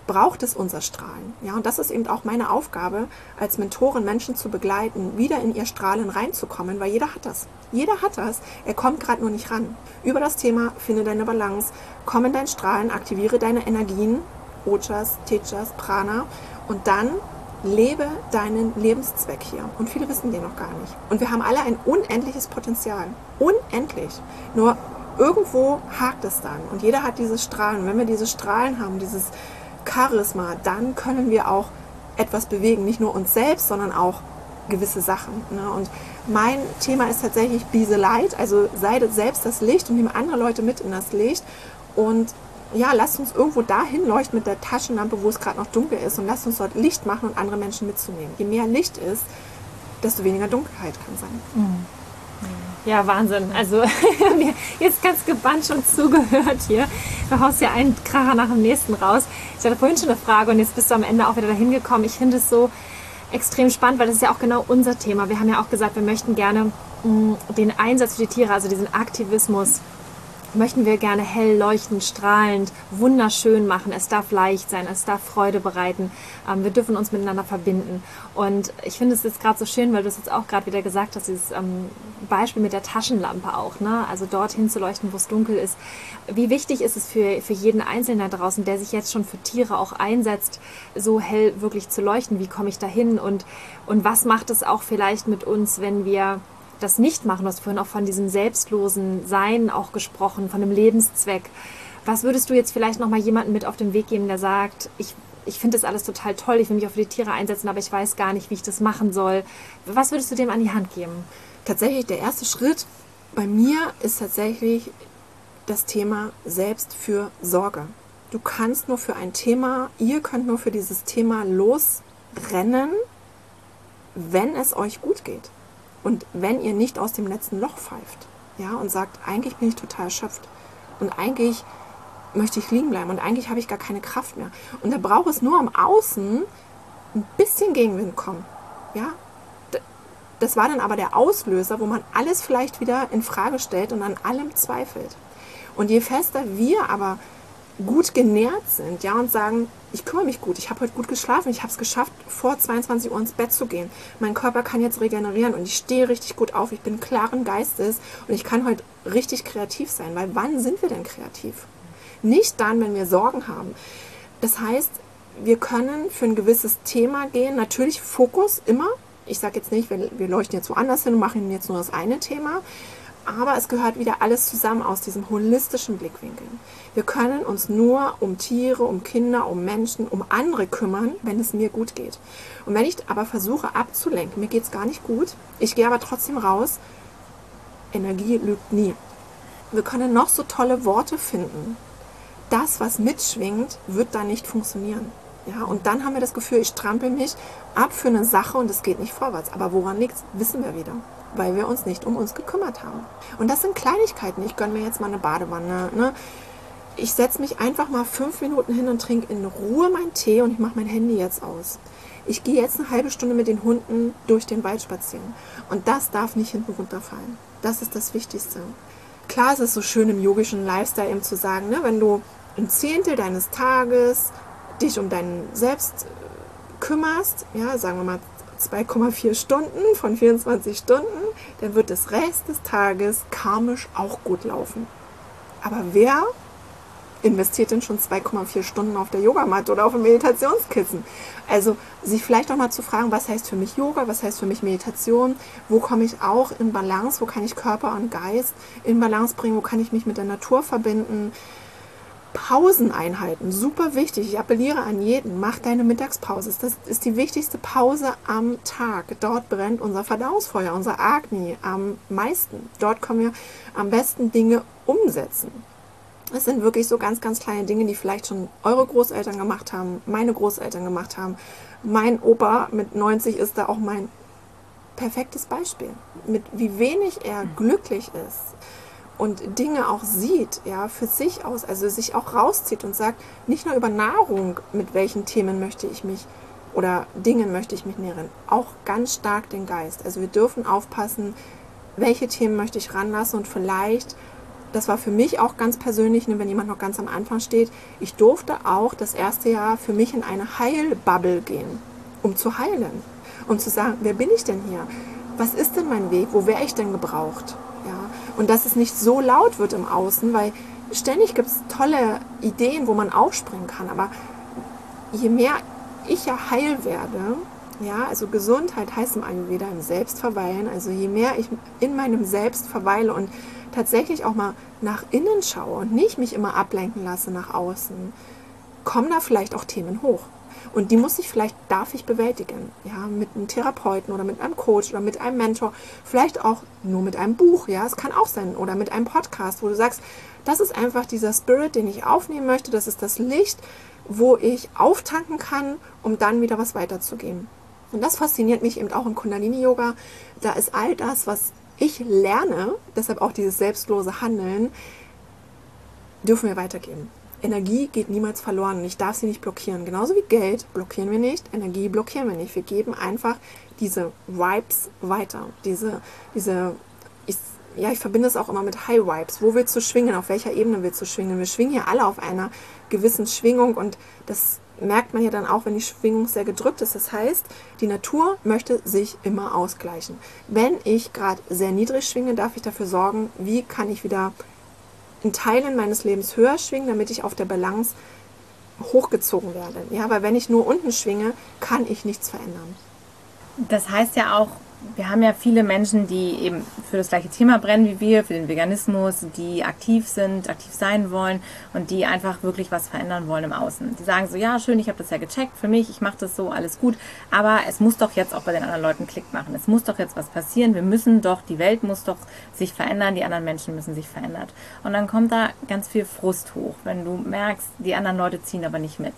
braucht es unser Strahlen. Ja, und das ist eben auch meine Aufgabe, als Mentorin Menschen zu begleiten, wieder in ihr Strahlen reinzukommen, weil jeder hat das. Jeder hat das. Er kommt gerade nur nicht ran. Über das Thema finde deine Balance, komm in dein Strahlen, aktiviere deine Energien, Ojas, Tejas, Prana und dann lebe deinen Lebenszweck hier. Und viele wissen den noch gar nicht. Und wir haben alle ein unendliches Potenzial. Unendlich. Nur irgendwo hakt es dann. Und jeder hat diese Strahlen. Und wenn wir diese Strahlen haben, dieses Charisma, dann können wir auch etwas bewegen. Nicht nur uns selbst, sondern auch gewisse Sachen. Ne? Und mein Thema ist tatsächlich the Light, also sei selbst das Licht und nehme andere Leute mit in das Licht. Und ja, lasst uns irgendwo dahin leuchten mit der Taschenlampe, wo es gerade noch dunkel ist und lasst uns dort Licht machen und andere Menschen mitzunehmen. Je mehr Licht ist, desto weniger Dunkelheit kann sein. Mhm. Ja, Wahnsinn. Also jetzt ganz gebannt schon zugehört hier. Du haust ja einen Kracher nach dem nächsten raus. Ich hatte vorhin schon eine Frage und jetzt bist du am Ende auch wieder dahin gekommen. Ich finde es so extrem spannend, weil das ist ja auch genau unser Thema. Wir haben ja auch gesagt, wir möchten gerne mh, mm, den Einsatz für die Tiere, also diesen Aktivismus möchten wir gerne hell, leuchtend, strahlend, wunderschön machen. Es darf leicht sein, es darf Freude bereiten. Ähm, wir dürfen uns miteinander verbinden. Und ich finde es jetzt gerade so schön, weil du es jetzt auch gerade wieder gesagt hast, dieses ähm, Beispiel mit der Taschenlampe auch. Ne? Also dorthin zu leuchten, wo es dunkel ist. Wie wichtig ist es für, für jeden Einzelnen da draußen, der sich jetzt schon für Tiere auch einsetzt, so hell wirklich zu leuchten? Wie komme ich da hin? Und, und was macht es auch vielleicht mit uns, wenn wir das nicht machen. Du hast vorhin auch von diesem selbstlosen Sein auch gesprochen, von dem Lebenszweck. Was würdest du jetzt vielleicht noch mal jemandem mit auf den Weg geben, der sagt, ich, ich finde das alles total toll, ich will mich auch für die Tiere einsetzen, aber ich weiß gar nicht, wie ich das machen soll. Was würdest du dem an die Hand geben? Tatsächlich, der erste Schritt bei mir ist tatsächlich das Thema Selbstfürsorge. Du kannst nur für ein Thema, ihr könnt nur für dieses Thema losrennen, wenn es euch gut geht. Und wenn ihr nicht aus dem letzten Loch pfeift. Ja, und sagt, eigentlich bin ich total erschöpft. Und eigentlich möchte ich liegen bleiben. Und eigentlich habe ich gar keine Kraft mehr. Und da braucht es nur am Außen ein bisschen Gegenwind kommen. Ja, das war dann aber der Auslöser, wo man alles vielleicht wieder in Frage stellt und an allem zweifelt. Und je fester wir aber gut genährt sind, ja, und sagen, ich kümmere mich gut, ich habe heute gut geschlafen, ich habe es geschafft, vor 22 Uhr ins Bett zu gehen. Mein Körper kann jetzt regenerieren und ich stehe richtig gut auf, ich bin klaren Geistes und ich kann heute richtig kreativ sein, weil wann sind wir denn kreativ? Nicht dann, wenn wir Sorgen haben. Das heißt, wir können für ein gewisses Thema gehen, natürlich Fokus immer. Ich sage jetzt nicht, wir, wir leuchten jetzt woanders hin und machen jetzt nur das eine Thema, aber es gehört wieder alles zusammen aus diesem holistischen Blickwinkel. Wir können uns nur um Tiere, um Kinder, um Menschen, um andere kümmern, wenn es mir gut geht. Und wenn ich aber versuche abzulenken, mir geht es gar nicht gut, ich gehe aber trotzdem raus, Energie lügt nie. Wir können noch so tolle Worte finden. Das, was mitschwingt, wird da nicht funktionieren. Ja, und dann haben wir das Gefühl, ich strampel mich ab für eine Sache und es geht nicht vorwärts. Aber woran liegt wissen wir wieder weil wir uns nicht um uns gekümmert haben. Und das sind Kleinigkeiten. Ich gönne mir jetzt mal eine Badewanne. Ne? Ich setze mich einfach mal fünf Minuten hin und trinke in Ruhe meinen Tee und ich mache mein Handy jetzt aus. Ich gehe jetzt eine halbe Stunde mit den Hunden durch den Wald spazieren. Und das darf nicht hinten runterfallen. Das ist das Wichtigste. Klar ist es so schön im yogischen Lifestyle eben zu sagen, ne, wenn du ein Zehntel deines Tages dich um deinen Selbst kümmerst, ja, sagen wir mal 2,4 Stunden von 24 Stunden, dann wird das Rest des Tages karmisch auch gut laufen. Aber wer investiert denn schon 2,4 Stunden auf der Yogamatte oder auf dem Meditationskissen? Also sich vielleicht auch mal zu fragen, was heißt für mich Yoga, was heißt für mich Meditation, wo komme ich auch in Balance, wo kann ich Körper und Geist in Balance bringen, wo kann ich mich mit der Natur verbinden, Pauseneinheiten, super wichtig. Ich appelliere an jeden, mach deine Mittagspause. Das ist die wichtigste Pause am Tag. Dort brennt unser Verdauungsfeuer, unser Agni am meisten. Dort können wir am besten Dinge umsetzen. Es sind wirklich so ganz, ganz kleine Dinge, die vielleicht schon eure Großeltern gemacht haben, meine Großeltern gemacht haben. Mein Opa mit 90 ist da auch mein perfektes Beispiel. Mit wie wenig er glücklich ist und Dinge auch sieht, ja, für sich aus, also sich auch rauszieht und sagt, nicht nur über Nahrung, mit welchen Themen möchte ich mich oder Dingen möchte ich mich nähren, auch ganz stark den Geist. Also wir dürfen aufpassen, welche Themen möchte ich ranlassen und vielleicht, das war für mich auch ganz persönlich, ne, wenn jemand noch ganz am Anfang steht, ich durfte auch das erste Jahr für mich in eine Heilbubble gehen, um zu heilen und zu sagen, wer bin ich denn hier? Was ist denn mein Weg? Wo wäre ich denn gebraucht? Und dass es nicht so laut wird im Außen, weil ständig gibt es tolle Ideen, wo man aufspringen kann. Aber je mehr ich ja heil werde, ja, also Gesundheit heißt im Ayurveda im Selbst verweilen. Also je mehr ich in meinem Selbst verweile und tatsächlich auch mal nach innen schaue und nicht mich immer ablenken lasse nach außen, kommen da vielleicht auch Themen hoch. Und die muss ich vielleicht, darf ich bewältigen. Ja, mit einem Therapeuten oder mit einem Coach oder mit einem Mentor. Vielleicht auch nur mit einem Buch. Ja, es kann auch sein. Oder mit einem Podcast, wo du sagst, das ist einfach dieser Spirit, den ich aufnehmen möchte. Das ist das Licht, wo ich auftanken kann, um dann wieder was weiterzugeben. Und das fasziniert mich eben auch im Kundalini-Yoga. Da ist all das, was ich lerne, deshalb auch dieses selbstlose Handeln, dürfen wir weitergeben. Energie geht niemals verloren und ich darf sie nicht blockieren. Genauso wie Geld blockieren wir nicht, Energie blockieren wir nicht. Wir geben einfach diese Vibes weiter. Diese, diese, ich, ja, ich verbinde es auch immer mit High Vibes. Wo willst du schwingen? Auf welcher Ebene willst du schwingen? Wir schwingen hier alle auf einer gewissen Schwingung und das merkt man ja dann auch, wenn die Schwingung sehr gedrückt ist. Das heißt, die Natur möchte sich immer ausgleichen. Wenn ich gerade sehr niedrig schwinge, darf ich dafür sorgen, wie kann ich wieder in Teilen meines Lebens höher schwingen, damit ich auf der Balance hochgezogen werde. Ja, weil wenn ich nur unten schwinge, kann ich nichts verändern. Das heißt ja auch, wir haben ja viele Menschen, die eben für das gleiche Thema brennen wie wir, für den Veganismus, die aktiv sind, aktiv sein wollen und die einfach wirklich was verändern wollen im Außen. Die sagen so, ja, schön, ich habe das ja gecheckt für mich, ich mache das so, alles gut, aber es muss doch jetzt auch bei den anderen Leuten Klick machen. Es muss doch jetzt was passieren. Wir müssen doch, die Welt muss doch sich verändern, die anderen Menschen müssen sich verändern. Und dann kommt da ganz viel Frust hoch, wenn du merkst, die anderen Leute ziehen aber nicht mit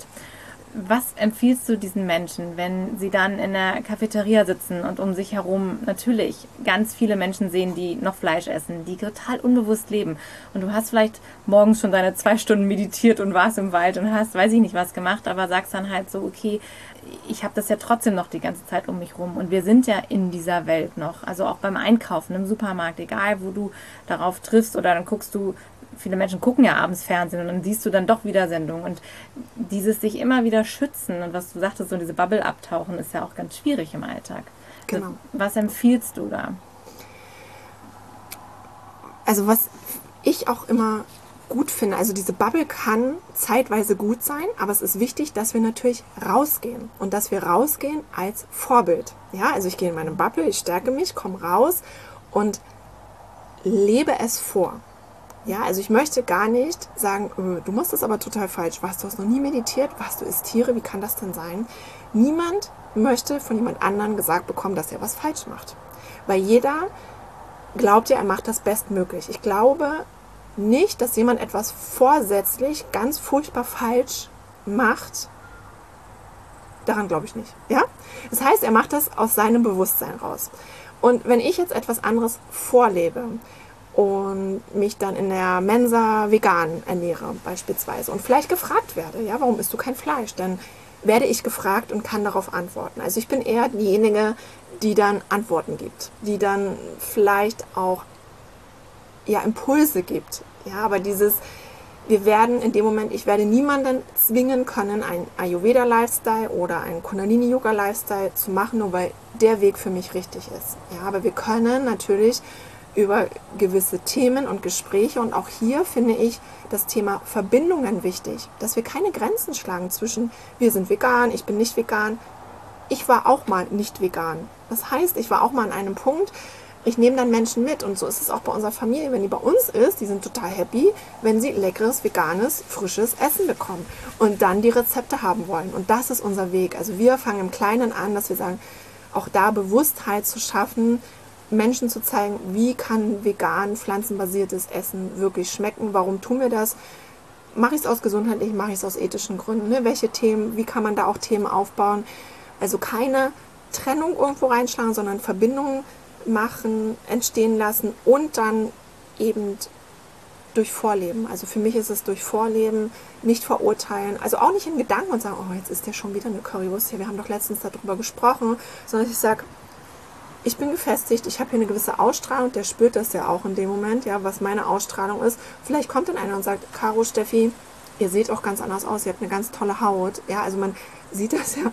was empfiehlst du diesen Menschen, wenn sie dann in der Cafeteria sitzen und um sich herum natürlich ganz viele Menschen sehen, die noch Fleisch essen, die total unbewusst leben? Und du hast vielleicht morgens schon deine zwei Stunden meditiert und warst im Wald und hast, weiß ich nicht, was gemacht, aber sagst dann halt so, okay, ich habe das ja trotzdem noch die ganze Zeit um mich rum und wir sind ja in dieser Welt noch. Also auch beim Einkaufen im Supermarkt, egal wo du darauf triffst oder dann guckst du viele Menschen gucken ja abends Fernsehen und dann siehst du dann doch wieder Sendungen. Und dieses sich immer wieder schützen und was du sagtest, so diese Bubble abtauchen, ist ja auch ganz schwierig im Alltag. Genau. Was empfiehlst du da? Also was ich auch immer gut finde, also diese Bubble kann zeitweise gut sein, aber es ist wichtig, dass wir natürlich rausgehen und dass wir rausgehen als Vorbild. Ja, also ich gehe in meine Bubble, ich stärke mich, komme raus und lebe es vor. Ja, also ich möchte gar nicht sagen, öh, du machst das aber total falsch. Was, du hast noch nie meditiert? Was, du isst Tiere? Wie kann das denn sein? Niemand möchte von jemand anderem gesagt bekommen, dass er was falsch macht. Weil jeder glaubt ja, er macht das bestmöglich. Ich glaube nicht, dass jemand etwas vorsätzlich ganz furchtbar falsch macht. Daran glaube ich nicht. Ja? Das heißt, er macht das aus seinem Bewusstsein raus. Und wenn ich jetzt etwas anderes vorlebe, und mich dann in der Mensa vegan ernähre beispielsweise und vielleicht gefragt werde, ja, warum isst du kein Fleisch? Dann werde ich gefragt und kann darauf antworten. Also ich bin eher diejenige, die dann Antworten gibt, die dann vielleicht auch ja Impulse gibt. Ja, aber dieses wir werden in dem Moment, ich werde niemanden zwingen können, einen Ayurveda-Lifestyle oder einen Kundalini-Yoga-Lifestyle zu machen, nur weil der Weg für mich richtig ist. Ja, aber wir können natürlich über gewisse Themen und Gespräche. Und auch hier finde ich das Thema Verbindungen wichtig, dass wir keine Grenzen schlagen zwischen wir sind vegan, ich bin nicht vegan. Ich war auch mal nicht vegan. Das heißt, ich war auch mal an einem Punkt, ich nehme dann Menschen mit und so ist es auch bei unserer Familie. Wenn die bei uns ist, die sind total happy, wenn sie leckeres, veganes, frisches Essen bekommen und dann die Rezepte haben wollen. Und das ist unser Weg. Also wir fangen im Kleinen an, dass wir sagen, auch da Bewusstheit zu schaffen, Menschen zu zeigen, wie kann vegan, pflanzenbasiertes Essen wirklich schmecken, warum tun wir das, mache ich es aus gesundheitlichen, mache ich es aus ethischen Gründen, ne? welche Themen, wie kann man da auch Themen aufbauen. Also keine Trennung irgendwo reinschlagen, sondern Verbindungen machen, entstehen lassen und dann eben durch Vorleben. Also für mich ist es durch Vorleben, nicht verurteilen, also auch nicht in Gedanken und sagen, oh, jetzt ist ja schon wieder eine Currywurst hier, wir haben doch letztens darüber gesprochen, sondern ich sage, ich bin gefestigt, ich habe hier eine gewisse Ausstrahlung, der spürt das ja auch in dem Moment, ja, was meine Ausstrahlung ist. Vielleicht kommt dann einer und sagt, Caro, Steffi, ihr seht auch ganz anders aus, ihr habt eine ganz tolle Haut. Ja, also man sieht das ja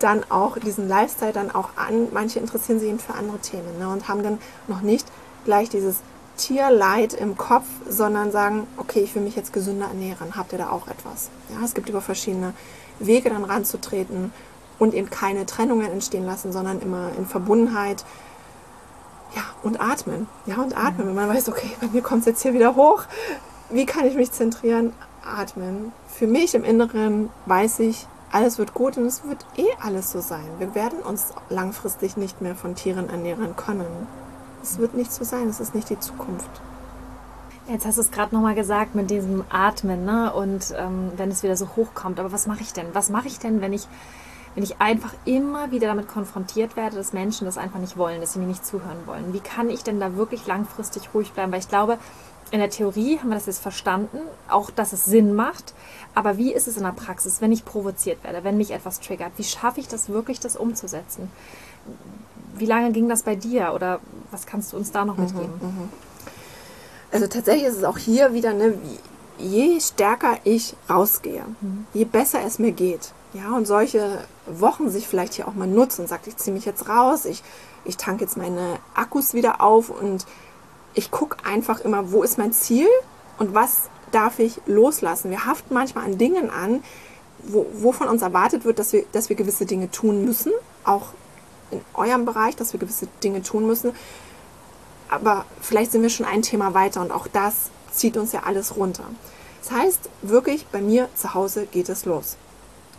dann auch, diesen Lifestyle dann auch an. Manche interessieren sich eben für andere Themen ne, und haben dann noch nicht gleich dieses Tierleid im Kopf, sondern sagen, okay, ich will mich jetzt gesünder ernähren. Habt ihr da auch etwas? Ja, es gibt über verschiedene Wege dann ranzutreten und eben keine Trennungen entstehen lassen, sondern immer in Verbundenheit. Ja, und atmen. Ja, und atmen. Wenn man weiß, okay, bei mir kommt es jetzt hier wieder hoch. Wie kann ich mich zentrieren? Atmen. Für mich im Inneren weiß ich, alles wird gut und es wird eh alles so sein. Wir werden uns langfristig nicht mehr von Tieren ernähren können. Es wird nicht so sein, es ist nicht die Zukunft. Jetzt hast du es gerade nochmal gesagt mit diesem Atmen, ne? Und ähm, wenn es wieder so hochkommt. Aber was mache ich denn? Was mache ich denn, wenn ich wenn ich einfach immer wieder damit konfrontiert werde, dass Menschen das einfach nicht wollen, dass sie mir nicht zuhören wollen. Wie kann ich denn da wirklich langfristig ruhig bleiben? Weil ich glaube, in der Theorie haben wir das jetzt verstanden, auch dass es Sinn macht. Aber wie ist es in der Praxis, wenn ich provoziert werde, wenn mich etwas triggert? Wie schaffe ich das wirklich, das umzusetzen? Wie lange ging das bei dir oder was kannst du uns da noch mhm, mitgeben? Mhm, also tatsächlich ist es auch hier wieder, ne, je stärker ich rausgehe, mhm. je besser es mir geht, ja, und solche Wochen sich vielleicht hier auch mal nutzen und sagt, ich ziehe mich jetzt raus, ich, ich tanke jetzt meine Akkus wieder auf und ich gucke einfach immer, wo ist mein Ziel und was darf ich loslassen. Wir haften manchmal an Dingen an, wo, wo von uns erwartet wird, dass wir, dass wir gewisse Dinge tun müssen, auch in eurem Bereich, dass wir gewisse Dinge tun müssen. Aber vielleicht sind wir schon ein Thema weiter und auch das zieht uns ja alles runter. Das heißt, wirklich bei mir zu Hause geht es los.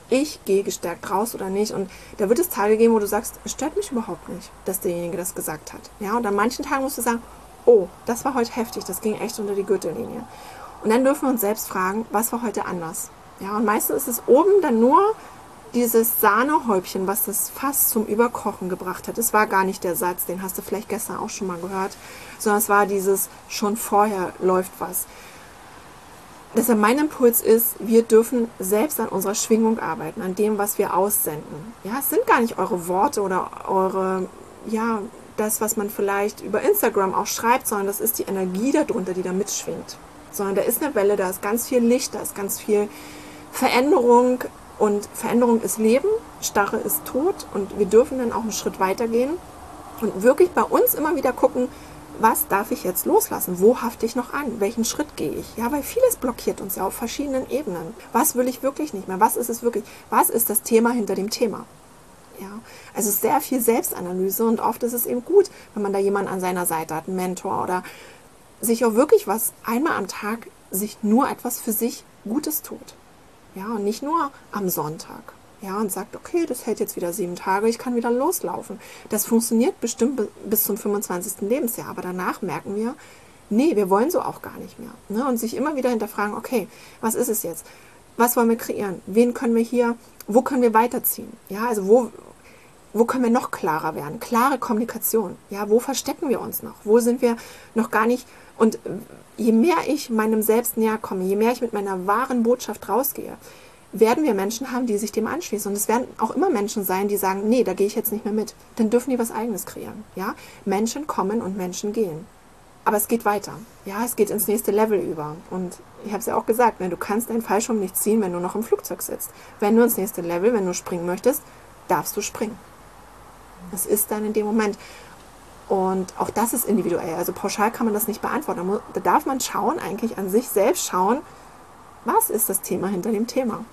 Ich gehe gestärkt raus oder nicht. Und da wird es Tage geben, wo du sagst, es stört mich überhaupt nicht, dass derjenige das gesagt hat. Ja, und an manchen Tagen musst du sagen, oh, das war heute heftig, das ging echt unter die Gürtellinie. Und dann dürfen wir uns selbst fragen, was war heute anders? Ja, und meistens ist es oben dann nur dieses Sahnehäubchen, was das fast zum Überkochen gebracht hat. Es war gar nicht der Satz, den hast du vielleicht gestern auch schon mal gehört, sondern es war dieses schon vorher läuft was. Deshalb mein Impuls ist, wir dürfen selbst an unserer Schwingung arbeiten, an dem, was wir aussenden. Ja, es sind gar nicht eure Worte oder eure, ja, das, was man vielleicht über Instagram auch schreibt, sondern das ist die Energie darunter, die da mitschwingt. Sondern da ist eine Welle, da ist ganz viel Licht, da ist ganz viel Veränderung und Veränderung ist Leben, Starre ist Tod und wir dürfen dann auch einen Schritt weitergehen und wirklich bei uns immer wieder gucken, was darf ich jetzt loslassen? Wo hafte ich noch an? Welchen Schritt gehe ich? Ja, weil vieles blockiert uns ja auf verschiedenen Ebenen. Was will ich wirklich nicht mehr? Was ist es wirklich? Was ist das Thema hinter dem Thema? Ja, also sehr viel Selbstanalyse und oft ist es eben gut, wenn man da jemanden an seiner Seite hat, einen Mentor oder sich auch wirklich was einmal am Tag sich nur etwas für sich Gutes tut. Ja, und nicht nur am Sonntag. Ja, und sagt, okay, das hält jetzt wieder sieben Tage, ich kann wieder loslaufen. Das funktioniert bestimmt bis zum 25. Lebensjahr, aber danach merken wir, nee, wir wollen so auch gar nicht mehr. Ne? Und sich immer wieder hinterfragen, okay, was ist es jetzt? Was wollen wir kreieren? Wen können wir hier, wo können wir weiterziehen? Ja, also wo, wo können wir noch klarer werden? Klare Kommunikation. Ja, wo verstecken wir uns noch? Wo sind wir noch gar nicht? Und je mehr ich meinem Selbst näher komme, je mehr ich mit meiner wahren Botschaft rausgehe, werden wir Menschen haben, die sich dem anschließen. Und es werden auch immer Menschen sein, die sagen, nee, da gehe ich jetzt nicht mehr mit. Dann dürfen die was Eigenes kreieren. Ja? Menschen kommen und Menschen gehen. Aber es geht weiter. Ja, es geht ins nächste Level über. Und ich habe es ja auch gesagt, ne, du kannst deinen Fallschirm nicht ziehen, wenn du noch im Flugzeug sitzt. Wenn du ins nächste Level, wenn du springen möchtest, darfst du springen. Das ist dann in dem Moment. Und auch das ist individuell. Also pauschal kann man das nicht beantworten. Da darf man schauen, eigentlich an sich selbst schauen, was ist das Thema hinter dem Thema?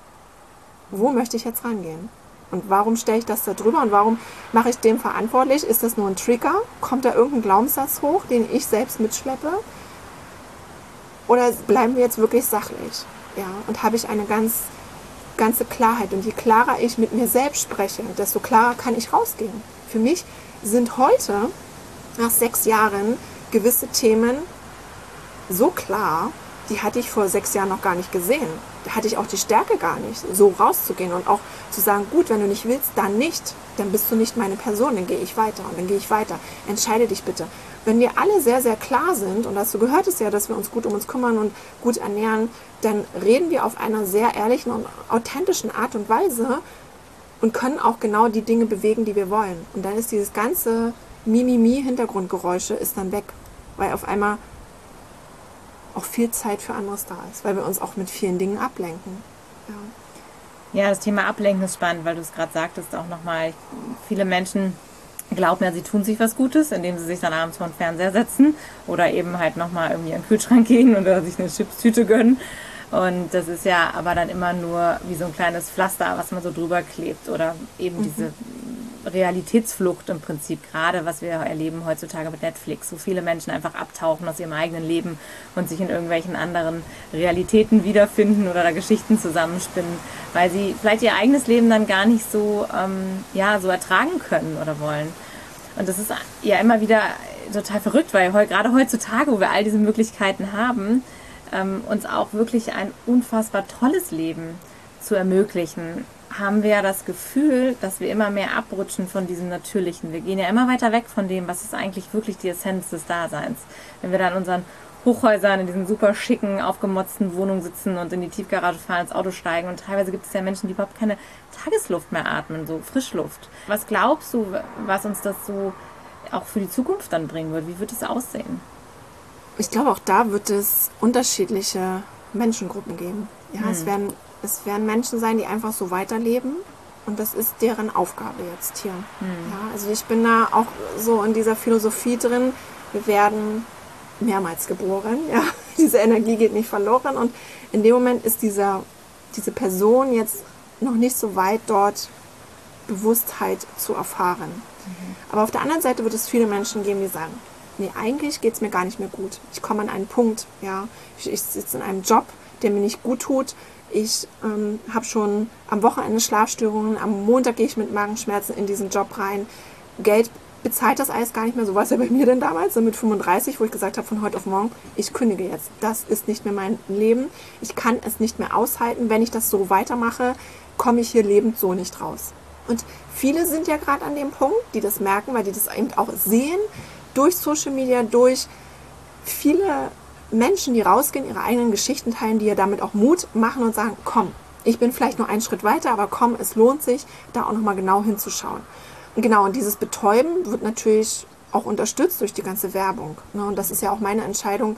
Wo möchte ich jetzt rangehen? Und warum stelle ich das da drüber und warum mache ich dem verantwortlich? Ist das nur ein Trigger? Kommt da irgendein Glaubenssatz hoch, den ich selbst mitschleppe? Oder bleiben wir jetzt wirklich sachlich? Ja, und habe ich eine ganz, ganze Klarheit. Und je klarer ich mit mir selbst spreche, desto klarer kann ich rausgehen. Für mich sind heute, nach sechs Jahren, gewisse Themen so klar, die hatte ich vor sechs Jahren noch gar nicht gesehen. Hatte ich auch die Stärke gar nicht, so rauszugehen und auch zu sagen, gut, wenn du nicht willst, dann nicht. Dann bist du nicht meine Person, dann gehe ich weiter und dann gehe ich weiter. Entscheide dich bitte. Wenn wir alle sehr, sehr klar sind, und dazu gehört es ja, dass wir uns gut um uns kümmern und gut ernähren, dann reden wir auf einer sehr ehrlichen und authentischen Art und Weise und können auch genau die Dinge bewegen, die wir wollen. Und dann ist dieses ganze Mimimi-Hintergrundgeräusche ist dann weg, weil auf einmal auch viel Zeit für anderes da ist, weil wir uns auch mit vielen Dingen ablenken. Ja, ja das Thema Ablenken ist spannend, weil du es gerade sagtest, auch nochmal, viele Menschen glauben ja, sie tun sich was Gutes, indem sie sich dann abends vor den Fernseher setzen oder eben halt nochmal irgendwie in den Kühlschrank gehen oder sich eine Chipstüte gönnen. Und das ist ja aber dann immer nur wie so ein kleines Pflaster, was man so drüber klebt oder eben mhm. diese Realitätsflucht im Prinzip, gerade was wir erleben heutzutage mit Netflix, wo viele Menschen einfach abtauchen aus ihrem eigenen Leben und sich in irgendwelchen anderen Realitäten wiederfinden oder da Geschichten zusammenspinnen, weil sie vielleicht ihr eigenes Leben dann gar nicht so, ähm, ja, so ertragen können oder wollen. Und das ist ja immer wieder total verrückt, weil gerade heutzutage, wo wir all diese Möglichkeiten haben, ähm, uns auch wirklich ein unfassbar tolles Leben zu ermöglichen haben wir ja das Gefühl, dass wir immer mehr abrutschen von diesem Natürlichen. Wir gehen ja immer weiter weg von dem, was ist eigentlich wirklich die Essenz des Daseins. Wenn wir dann in unseren Hochhäusern, in diesen super schicken, aufgemotzten Wohnungen sitzen und in die Tiefgarage fahren, ins Auto steigen und teilweise gibt es ja Menschen, die überhaupt keine Tagesluft mehr atmen, so Frischluft. Was glaubst du, was uns das so auch für die Zukunft dann bringen wird? Wie wird es aussehen? Ich glaube, auch da wird es unterschiedliche Menschengruppen geben. Ja, hm. es werden es werden Menschen sein, die einfach so weiterleben. Und das ist deren Aufgabe jetzt hier. Mhm. Ja, also ich bin da auch so in dieser Philosophie drin. Wir werden mehrmals geboren. Ja, diese Energie geht nicht verloren. Und in dem Moment ist dieser, diese Person jetzt noch nicht so weit dort Bewusstheit zu erfahren. Aber auf der anderen Seite wird es viele Menschen geben, die sagen, nee, eigentlich geht es mir gar nicht mehr gut. Ich komme an einen Punkt, ja, ich, ich sitze in einem Job, der mir nicht gut tut. Ich ähm, habe schon am Wochenende Schlafstörungen, am Montag gehe ich mit Magenschmerzen in diesen Job rein. Geld bezahlt das alles gar nicht mehr. So war es ja bei mir denn damals, so mit 35, wo ich gesagt habe, von heute auf morgen, ich kündige jetzt. Das ist nicht mehr mein Leben. Ich kann es nicht mehr aushalten. Wenn ich das so weitermache, komme ich hier lebend so nicht raus. Und viele sind ja gerade an dem Punkt, die das merken, weil die das eben auch sehen, durch Social Media, durch viele Menschen, die rausgehen, ihre eigenen Geschichten teilen, die ja damit auch Mut machen und sagen, komm, ich bin vielleicht nur einen Schritt weiter, aber komm, es lohnt sich, da auch nochmal genau hinzuschauen. Und genau, und dieses Betäuben wird natürlich auch unterstützt durch die ganze Werbung. Ne? Und das ist ja auch meine Entscheidung.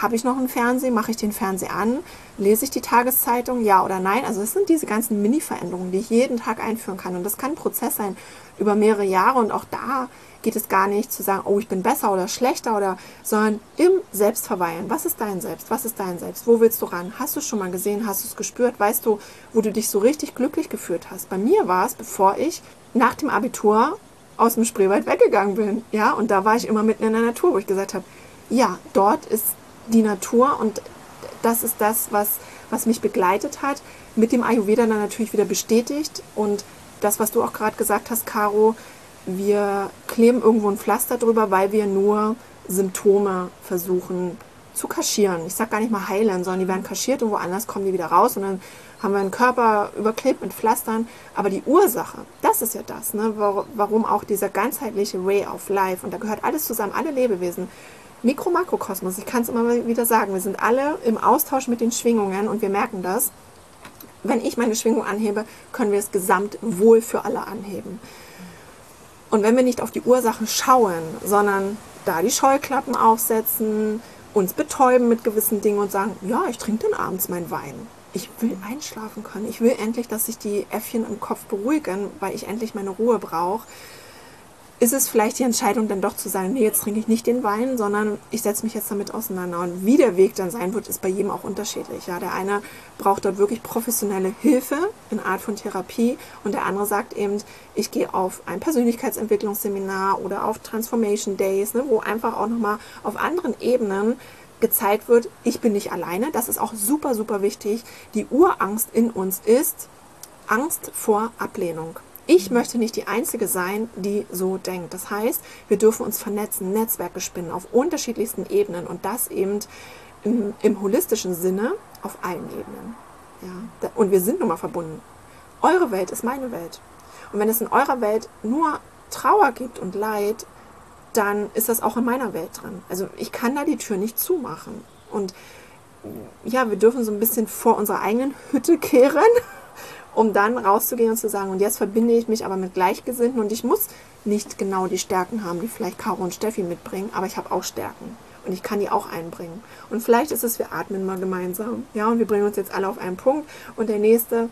Habe ich noch einen Fernseher? Mache ich den Fernseher an? Lese ich die Tageszeitung? Ja oder nein? Also es sind diese ganzen Mini-Veränderungen, die ich jeden Tag einführen kann. Und das kann ein Prozess sein über mehrere Jahre. Und auch da geht es gar nicht zu sagen, oh, ich bin besser oder schlechter oder, sondern im Selbstverweilen. Was ist dein Selbst? Was ist dein Selbst? Wo willst du ran? Hast du es schon mal gesehen? Hast du es gespürt? Weißt du, wo du dich so richtig glücklich gefühlt hast? Bei mir war es, bevor ich nach dem Abitur aus dem Spreewald weggegangen bin. Ja, und da war ich immer mitten in der Natur, wo ich gesagt habe, ja, dort ist die Natur und das ist das, was, was mich begleitet hat. Mit dem Ayurveda dann natürlich wieder bestätigt und das, was du auch gerade gesagt hast, Caro, wir kleben irgendwo ein Pflaster drüber, weil wir nur Symptome versuchen zu kaschieren. Ich sage gar nicht mal heilen, sondern die werden kaschiert und woanders kommen die wieder raus und dann haben wir einen Körper überklebt mit Pflastern. Aber die Ursache, das ist ja das, ne? warum auch dieser ganzheitliche Way of Life, und da gehört alles zusammen, alle Lebewesen, Mikro-Makrokosmos, ich kann es immer wieder sagen, wir sind alle im Austausch mit den Schwingungen und wir merken das. Wenn ich meine Schwingung anhebe, können wir das Gesamtwohl für alle anheben. Und wenn wir nicht auf die Ursachen schauen, sondern da die Scheuklappen aufsetzen, uns betäuben mit gewissen Dingen und sagen, ja, ich trinke dann abends meinen Wein. Ich will einschlafen können. Ich will endlich, dass sich die Äffchen im Kopf beruhigen, weil ich endlich meine Ruhe brauche ist es vielleicht die Entscheidung dann doch zu sagen, nee, jetzt trinke ich nicht den Wein, sondern ich setze mich jetzt damit auseinander. Und wie der Weg dann sein wird, ist bei jedem auch unterschiedlich. Ja, der eine braucht dort wirklich professionelle Hilfe in Art von Therapie und der andere sagt eben, ich gehe auf ein Persönlichkeitsentwicklungsseminar oder auf Transformation Days, ne, wo einfach auch nochmal auf anderen Ebenen gezeigt wird, ich bin nicht alleine. Das ist auch super, super wichtig. Die Urangst in uns ist Angst vor Ablehnung. Ich möchte nicht die Einzige sein, die so denkt. Das heißt, wir dürfen uns vernetzen, Netzwerke spinnen auf unterschiedlichsten Ebenen und das eben im, im holistischen Sinne auf allen Ebenen. Ja? Und wir sind nun mal verbunden. Eure Welt ist meine Welt. Und wenn es in eurer Welt nur Trauer gibt und Leid, dann ist das auch in meiner Welt drin. Also ich kann da die Tür nicht zumachen. Und ja, wir dürfen so ein bisschen vor unserer eigenen Hütte kehren um dann rauszugehen und zu sagen, und jetzt verbinde ich mich aber mit Gleichgesinnten und ich muss nicht genau die Stärken haben, die vielleicht Caro und Steffi mitbringen, aber ich habe auch Stärken und ich kann die auch einbringen. Und vielleicht ist es, wir atmen mal gemeinsam, ja, und wir bringen uns jetzt alle auf einen Punkt und der nächste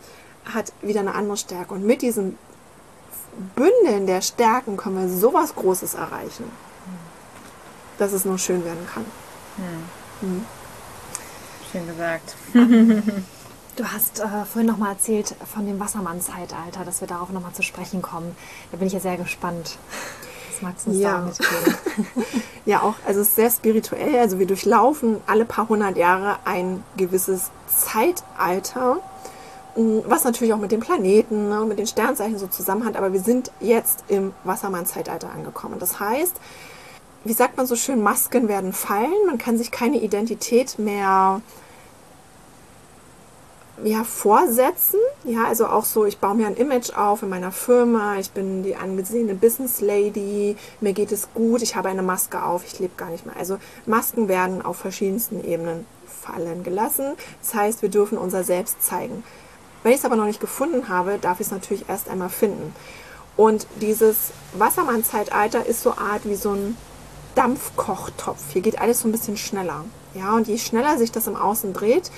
hat wieder eine andere Stärke. Und mit diesem Bündeln der Stärken können wir sowas Großes erreichen, dass es nur schön werden kann. Hm. Hm. Schön gesagt. Du hast äh, vorhin noch mal erzählt von dem Wassermann-Zeitalter, dass wir darauf noch mal zu sprechen kommen. Da bin ich ja sehr gespannt. Was magst du uns ja. da mitgeben? ja, auch, also es ist sehr spirituell. Also wir durchlaufen alle paar hundert Jahre ein gewisses Zeitalter, was natürlich auch mit den Planeten und ne, mit den Sternzeichen so zusammenhängt. Aber wir sind jetzt im Wassermann-Zeitalter angekommen. Das heißt, wie sagt man so schön, Masken werden fallen. Man kann sich keine Identität mehr ja, vorsetzen. Ja, also auch so, ich baue mir ein Image auf in meiner Firma, ich bin die angesehene Business Lady, mir geht es gut, ich habe eine Maske auf, ich lebe gar nicht mehr. Also Masken werden auf verschiedensten Ebenen fallen gelassen. Das heißt, wir dürfen unser Selbst zeigen. Wenn ich es aber noch nicht gefunden habe, darf ich es natürlich erst einmal finden. Und dieses Wassermann-Zeitalter ist so Art wie so ein Dampfkochtopf. Hier geht alles so ein bisschen schneller. Ja, und je schneller sich das im Außen dreht,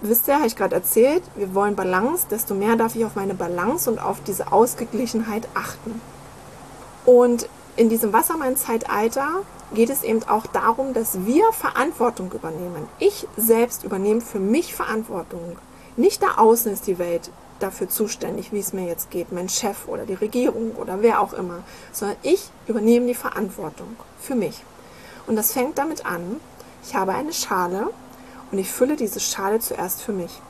wisst ihr, habe ich gerade erzählt, wir wollen Balance, desto mehr darf ich auf meine Balance und auf diese Ausgeglichenheit achten. Und in diesem Wassermann-Zeitalter geht es eben auch darum, dass wir Verantwortung übernehmen. Ich selbst übernehme für mich Verantwortung. Nicht da außen ist die Welt dafür zuständig, wie es mir jetzt geht, mein Chef oder die Regierung oder wer auch immer, sondern ich übernehme die Verantwortung für mich. Und das fängt damit an, ich habe eine Schale und ich fülle diese Schale zuerst für mich.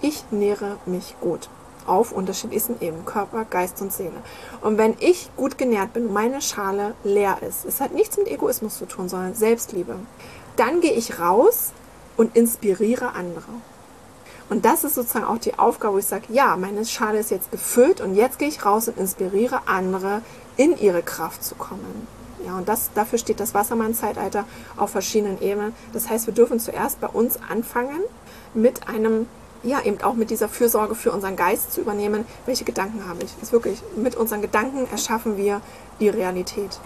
Ich nähere mich gut auf unterschiedlichsten Ebenen, Körper, Geist und Seele. Und wenn ich gut genährt bin und meine Schale leer ist, es hat nichts mit Egoismus zu tun, sondern Selbstliebe, dann gehe ich raus und inspiriere andere. Und das ist sozusagen auch die Aufgabe, wo ich sage, ja, meine Schale ist jetzt gefüllt und jetzt gehe ich raus und inspiriere andere, in ihre Kraft zu kommen. Ja, und das, dafür steht das Wassermann-Zeitalter auf verschiedenen Ebenen. Das heißt, wir dürfen zuerst bei uns anfangen mit einem ja, eben auch mit dieser Fürsorge für unseren Geist zu übernehmen, welche Gedanken habe ich. Das ist wirklich, mit unseren Gedanken erschaffen wir die Realität.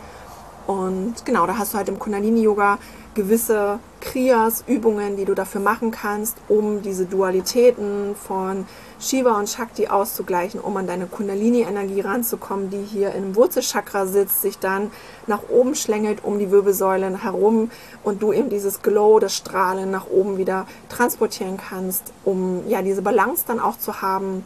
Und genau, da hast du halt im Kundalini-Yoga gewisse Kriyas, Übungen, die du dafür machen kannst, um diese Dualitäten von Shiva und Shakti auszugleichen, um an deine Kundalini-Energie ranzukommen, die hier im Wurzelchakra sitzt, sich dann nach oben schlängelt um die Wirbelsäulen herum und du eben dieses Glow, das Strahlen nach oben wieder transportieren kannst, um ja diese Balance dann auch zu haben,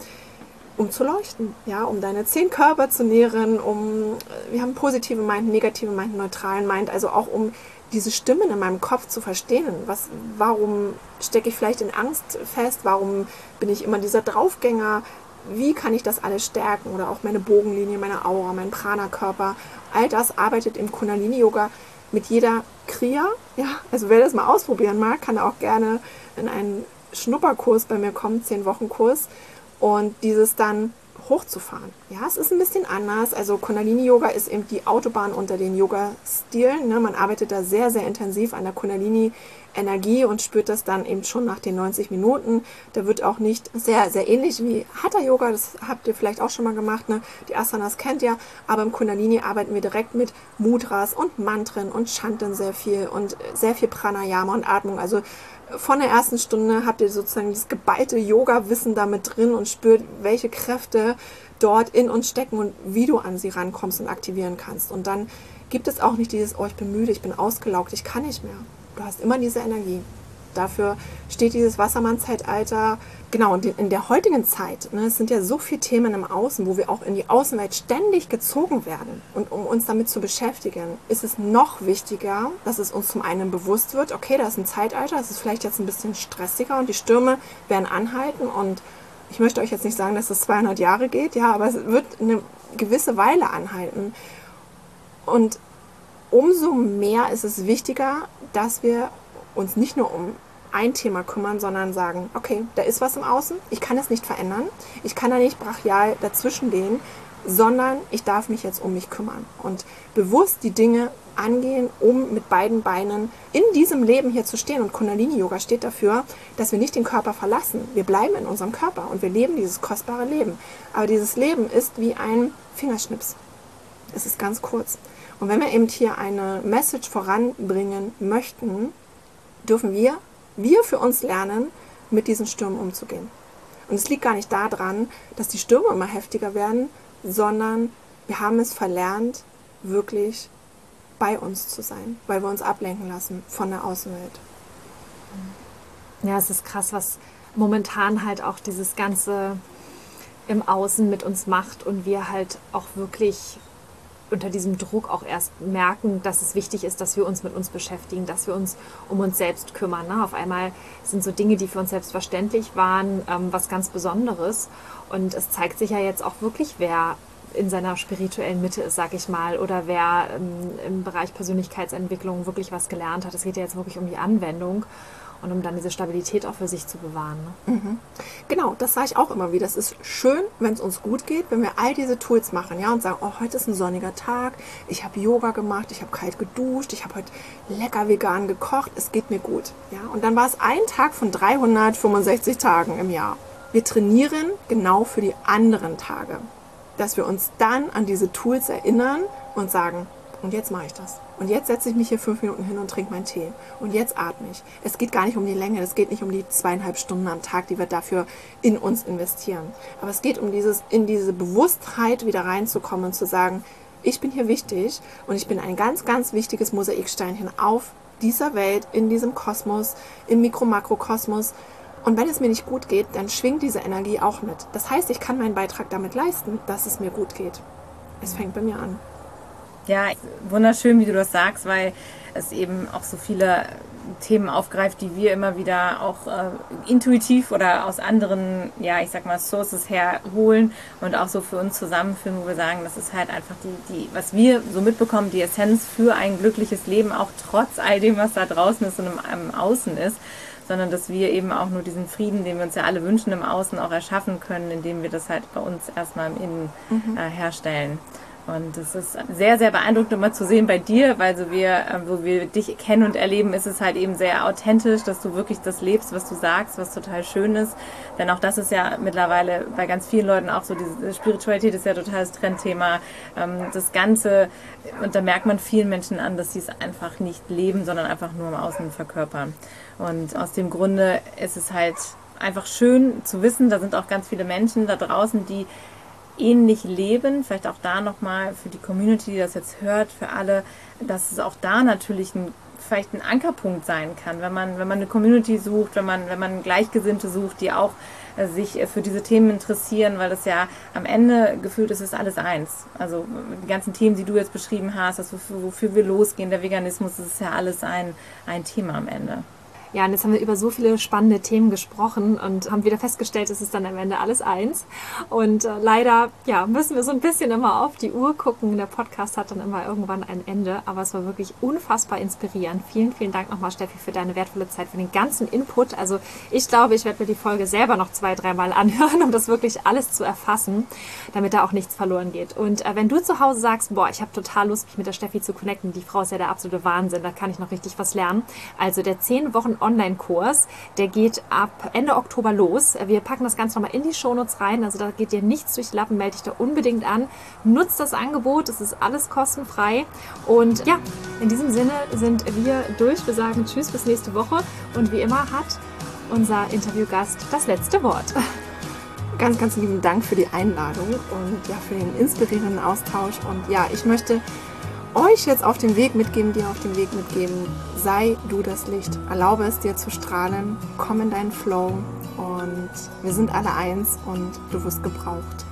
um zu leuchten, ja, um deine zehn Körper zu nähren, um wir haben positive Mind, negative Mind, neutralen Mind, also auch um diese Stimmen in meinem Kopf zu verstehen. Was, warum stecke ich vielleicht in Angst fest? Warum bin ich immer dieser Draufgänger? Wie kann ich das alles stärken? Oder auch meine Bogenlinie, meine Aura, mein Prana-Körper. All das arbeitet im Kundalini-Yoga mit jeder Kriya. Ja, also wer das mal ausprobieren mag, kann auch gerne in einen Schnupperkurs bei mir kommen, 10 Wochen Kurs. Und dieses dann hochzufahren. Ja, es ist ein bisschen anders. Also Kundalini-Yoga ist eben die Autobahn unter den Yoga-Stilen. Ne? Man arbeitet da sehr, sehr intensiv an der Kundalini-Energie und spürt das dann eben schon nach den 90 Minuten. Da wird auch nicht sehr, sehr ähnlich wie Hatha-Yoga. Das habt ihr vielleicht auch schon mal gemacht. Ne? Die Asanas kennt ihr. Aber im Kundalini arbeiten wir direkt mit Mudras und Mantren und Chanten sehr viel und sehr viel Pranayama und Atmung. Also von der ersten Stunde habt ihr sozusagen das geballte Yoga-Wissen damit drin und spürt, welche Kräfte dort in uns stecken und wie du an sie rankommst und aktivieren kannst. Und dann gibt es auch nicht dieses, oh, ich bin müde, ich bin ausgelaugt, ich kann nicht mehr. Du hast immer diese Energie. Dafür steht dieses Wassermann-Zeitalter. Genau, und in der heutigen Zeit, ne, es sind ja so viele Themen im Außen, wo wir auch in die Außenwelt ständig gezogen werden. Und um uns damit zu beschäftigen, ist es noch wichtiger, dass es uns zum einen bewusst wird, okay, da ist ein Zeitalter, es ist vielleicht jetzt ein bisschen stressiger und die Stürme werden anhalten. Und ich möchte euch jetzt nicht sagen, dass es 200 Jahre geht, ja, aber es wird eine gewisse Weile anhalten. Und umso mehr ist es wichtiger, dass wir uns nicht nur um ein Thema kümmern, sondern sagen, okay, da ist was im Außen, ich kann es nicht verändern, ich kann da nicht brachial dazwischen gehen, sondern ich darf mich jetzt um mich kümmern und bewusst die Dinge angehen, um mit beiden Beinen in diesem Leben hier zu stehen. Und Kundalini-Yoga steht dafür, dass wir nicht den Körper verlassen. Wir bleiben in unserem Körper und wir leben dieses kostbare Leben. Aber dieses Leben ist wie ein Fingerschnips. Es ist ganz kurz. Und wenn wir eben hier eine Message voranbringen möchten, dürfen wir, wir für uns lernen, mit diesen Stürmen umzugehen. Und es liegt gar nicht daran, dass die Stürme immer heftiger werden, sondern wir haben es verlernt, wirklich bei uns zu sein, weil wir uns ablenken lassen von der Außenwelt. Ja, es ist krass, was momentan halt auch dieses ganze im Außen mit uns macht und wir halt auch wirklich unter diesem Druck auch erst merken, dass es wichtig ist, dass wir uns mit uns beschäftigen, dass wir uns um uns selbst kümmern. Ne? Auf einmal sind so Dinge, die für uns selbstverständlich waren, ähm, was ganz Besonderes. Und es zeigt sich ja jetzt auch wirklich, wer in seiner spirituellen Mitte ist, sag ich mal, oder wer ähm, im Bereich Persönlichkeitsentwicklung wirklich was gelernt hat. Es geht ja jetzt wirklich um die Anwendung und um dann diese Stabilität auch für sich zu bewahren. Ne? Mhm. Genau, das sage ich auch immer wieder. Es ist schön, wenn es uns gut geht, wenn wir all diese Tools machen ja, und sagen, oh, heute ist ein sonniger Tag, ich habe Yoga gemacht, ich habe kalt geduscht, ich habe heute lecker vegan gekocht, es geht mir gut. Ja? Und dann war es ein Tag von 365 Tagen im Jahr. Wir trainieren genau für die anderen Tage, dass wir uns dann an diese Tools erinnern und sagen, und jetzt mache ich das. Und jetzt setze ich mich hier fünf Minuten hin und trinke meinen Tee. Und jetzt atme ich. Es geht gar nicht um die Länge, es geht nicht um die zweieinhalb Stunden am Tag, die wir dafür in uns investieren. Aber es geht um dieses, in diese Bewusstheit wieder reinzukommen und zu sagen, ich bin hier wichtig und ich bin ein ganz, ganz wichtiges Mosaiksteinchen auf dieser Welt, in diesem Kosmos, im Mikro-Makrokosmos. Und wenn es mir nicht gut geht, dann schwingt diese Energie auch mit. Das heißt, ich kann meinen Beitrag damit leisten, dass es mir gut geht. Es fängt bei mir an. Ja, wunderschön, wie du das sagst, weil es eben auch so viele Themen aufgreift, die wir immer wieder auch äh, intuitiv oder aus anderen, ja, ich sag mal, Sources herholen und auch so für uns zusammenführen, wo wir sagen, das ist halt einfach die, die, was wir so mitbekommen, die Essenz für ein glückliches Leben, auch trotz all dem, was da draußen ist und im, im Außen ist sondern dass wir eben auch nur diesen Frieden, den wir uns ja alle wünschen, im Außen auch erschaffen können, indem wir das halt bei uns erstmal im Innen mhm. äh, herstellen. Und es ist sehr, sehr beeindruckend immer zu sehen bei dir, weil so wir, äh, wo wir dich kennen und erleben, ist es halt eben sehr authentisch, dass du wirklich das lebst, was du sagst, was total schön ist. Denn auch das ist ja mittlerweile bei ganz vielen Leuten auch so, diese Spiritualität ist ja total das Trendthema. Ähm, das Ganze, und da merkt man vielen Menschen an, dass sie es einfach nicht leben, sondern einfach nur im Außen verkörpern. Und aus dem Grunde ist es halt einfach schön zu wissen, da sind auch ganz viele Menschen da draußen, die ähnlich leben. Vielleicht auch da nochmal für die Community, die das jetzt hört, für alle, dass es auch da natürlich ein, vielleicht ein Ankerpunkt sein kann, wenn man, wenn man eine Community sucht, wenn man, wenn man Gleichgesinnte sucht, die auch äh, sich äh, für diese Themen interessieren, weil das ja am Ende gefühlt ist, ist alles eins. Also die ganzen Themen, die du jetzt beschrieben hast, das wofür, wofür wir losgehen, der Veganismus, das ist ja alles ein, ein Thema am Ende. Ja, und jetzt haben wir über so viele spannende Themen gesprochen und haben wieder festgestellt, es ist dann am Ende alles eins. Und äh, leider, ja, müssen wir so ein bisschen immer auf die Uhr gucken. Der Podcast hat dann immer irgendwann ein Ende, aber es war wirklich unfassbar inspirierend. Vielen, vielen Dank nochmal, Steffi, für deine wertvolle Zeit, für den ganzen Input. Also ich glaube, ich werde mir die Folge selber noch zwei, dreimal anhören, um das wirklich alles zu erfassen, damit da auch nichts verloren geht. Und äh, wenn du zu Hause sagst, boah, ich habe total Lust, mich mit der Steffi zu connecten, die Frau ist ja der absolute Wahnsinn, da kann ich noch richtig was lernen. Also der 10 Wochen Online-Kurs. Der geht ab Ende Oktober los. Wir packen das Ganze nochmal in die Shownotes rein. Also da geht dir nichts durch die Lappen. Melde dich da unbedingt an. Nutzt das Angebot. Es ist alles kostenfrei. Und ja, in diesem Sinne sind wir durch. Wir sagen Tschüss bis nächste Woche. Und wie immer hat unser Interviewgast das letzte Wort. Ganz, ganz lieben Dank für die Einladung und ja, für den inspirierenden Austausch. Und ja, ich möchte euch jetzt auf den Weg mitgeben, dir auf den Weg mitgeben, sei du das Licht. Erlaube es dir zu strahlen, komm in deinen Flow und wir sind alle eins und du wirst gebraucht.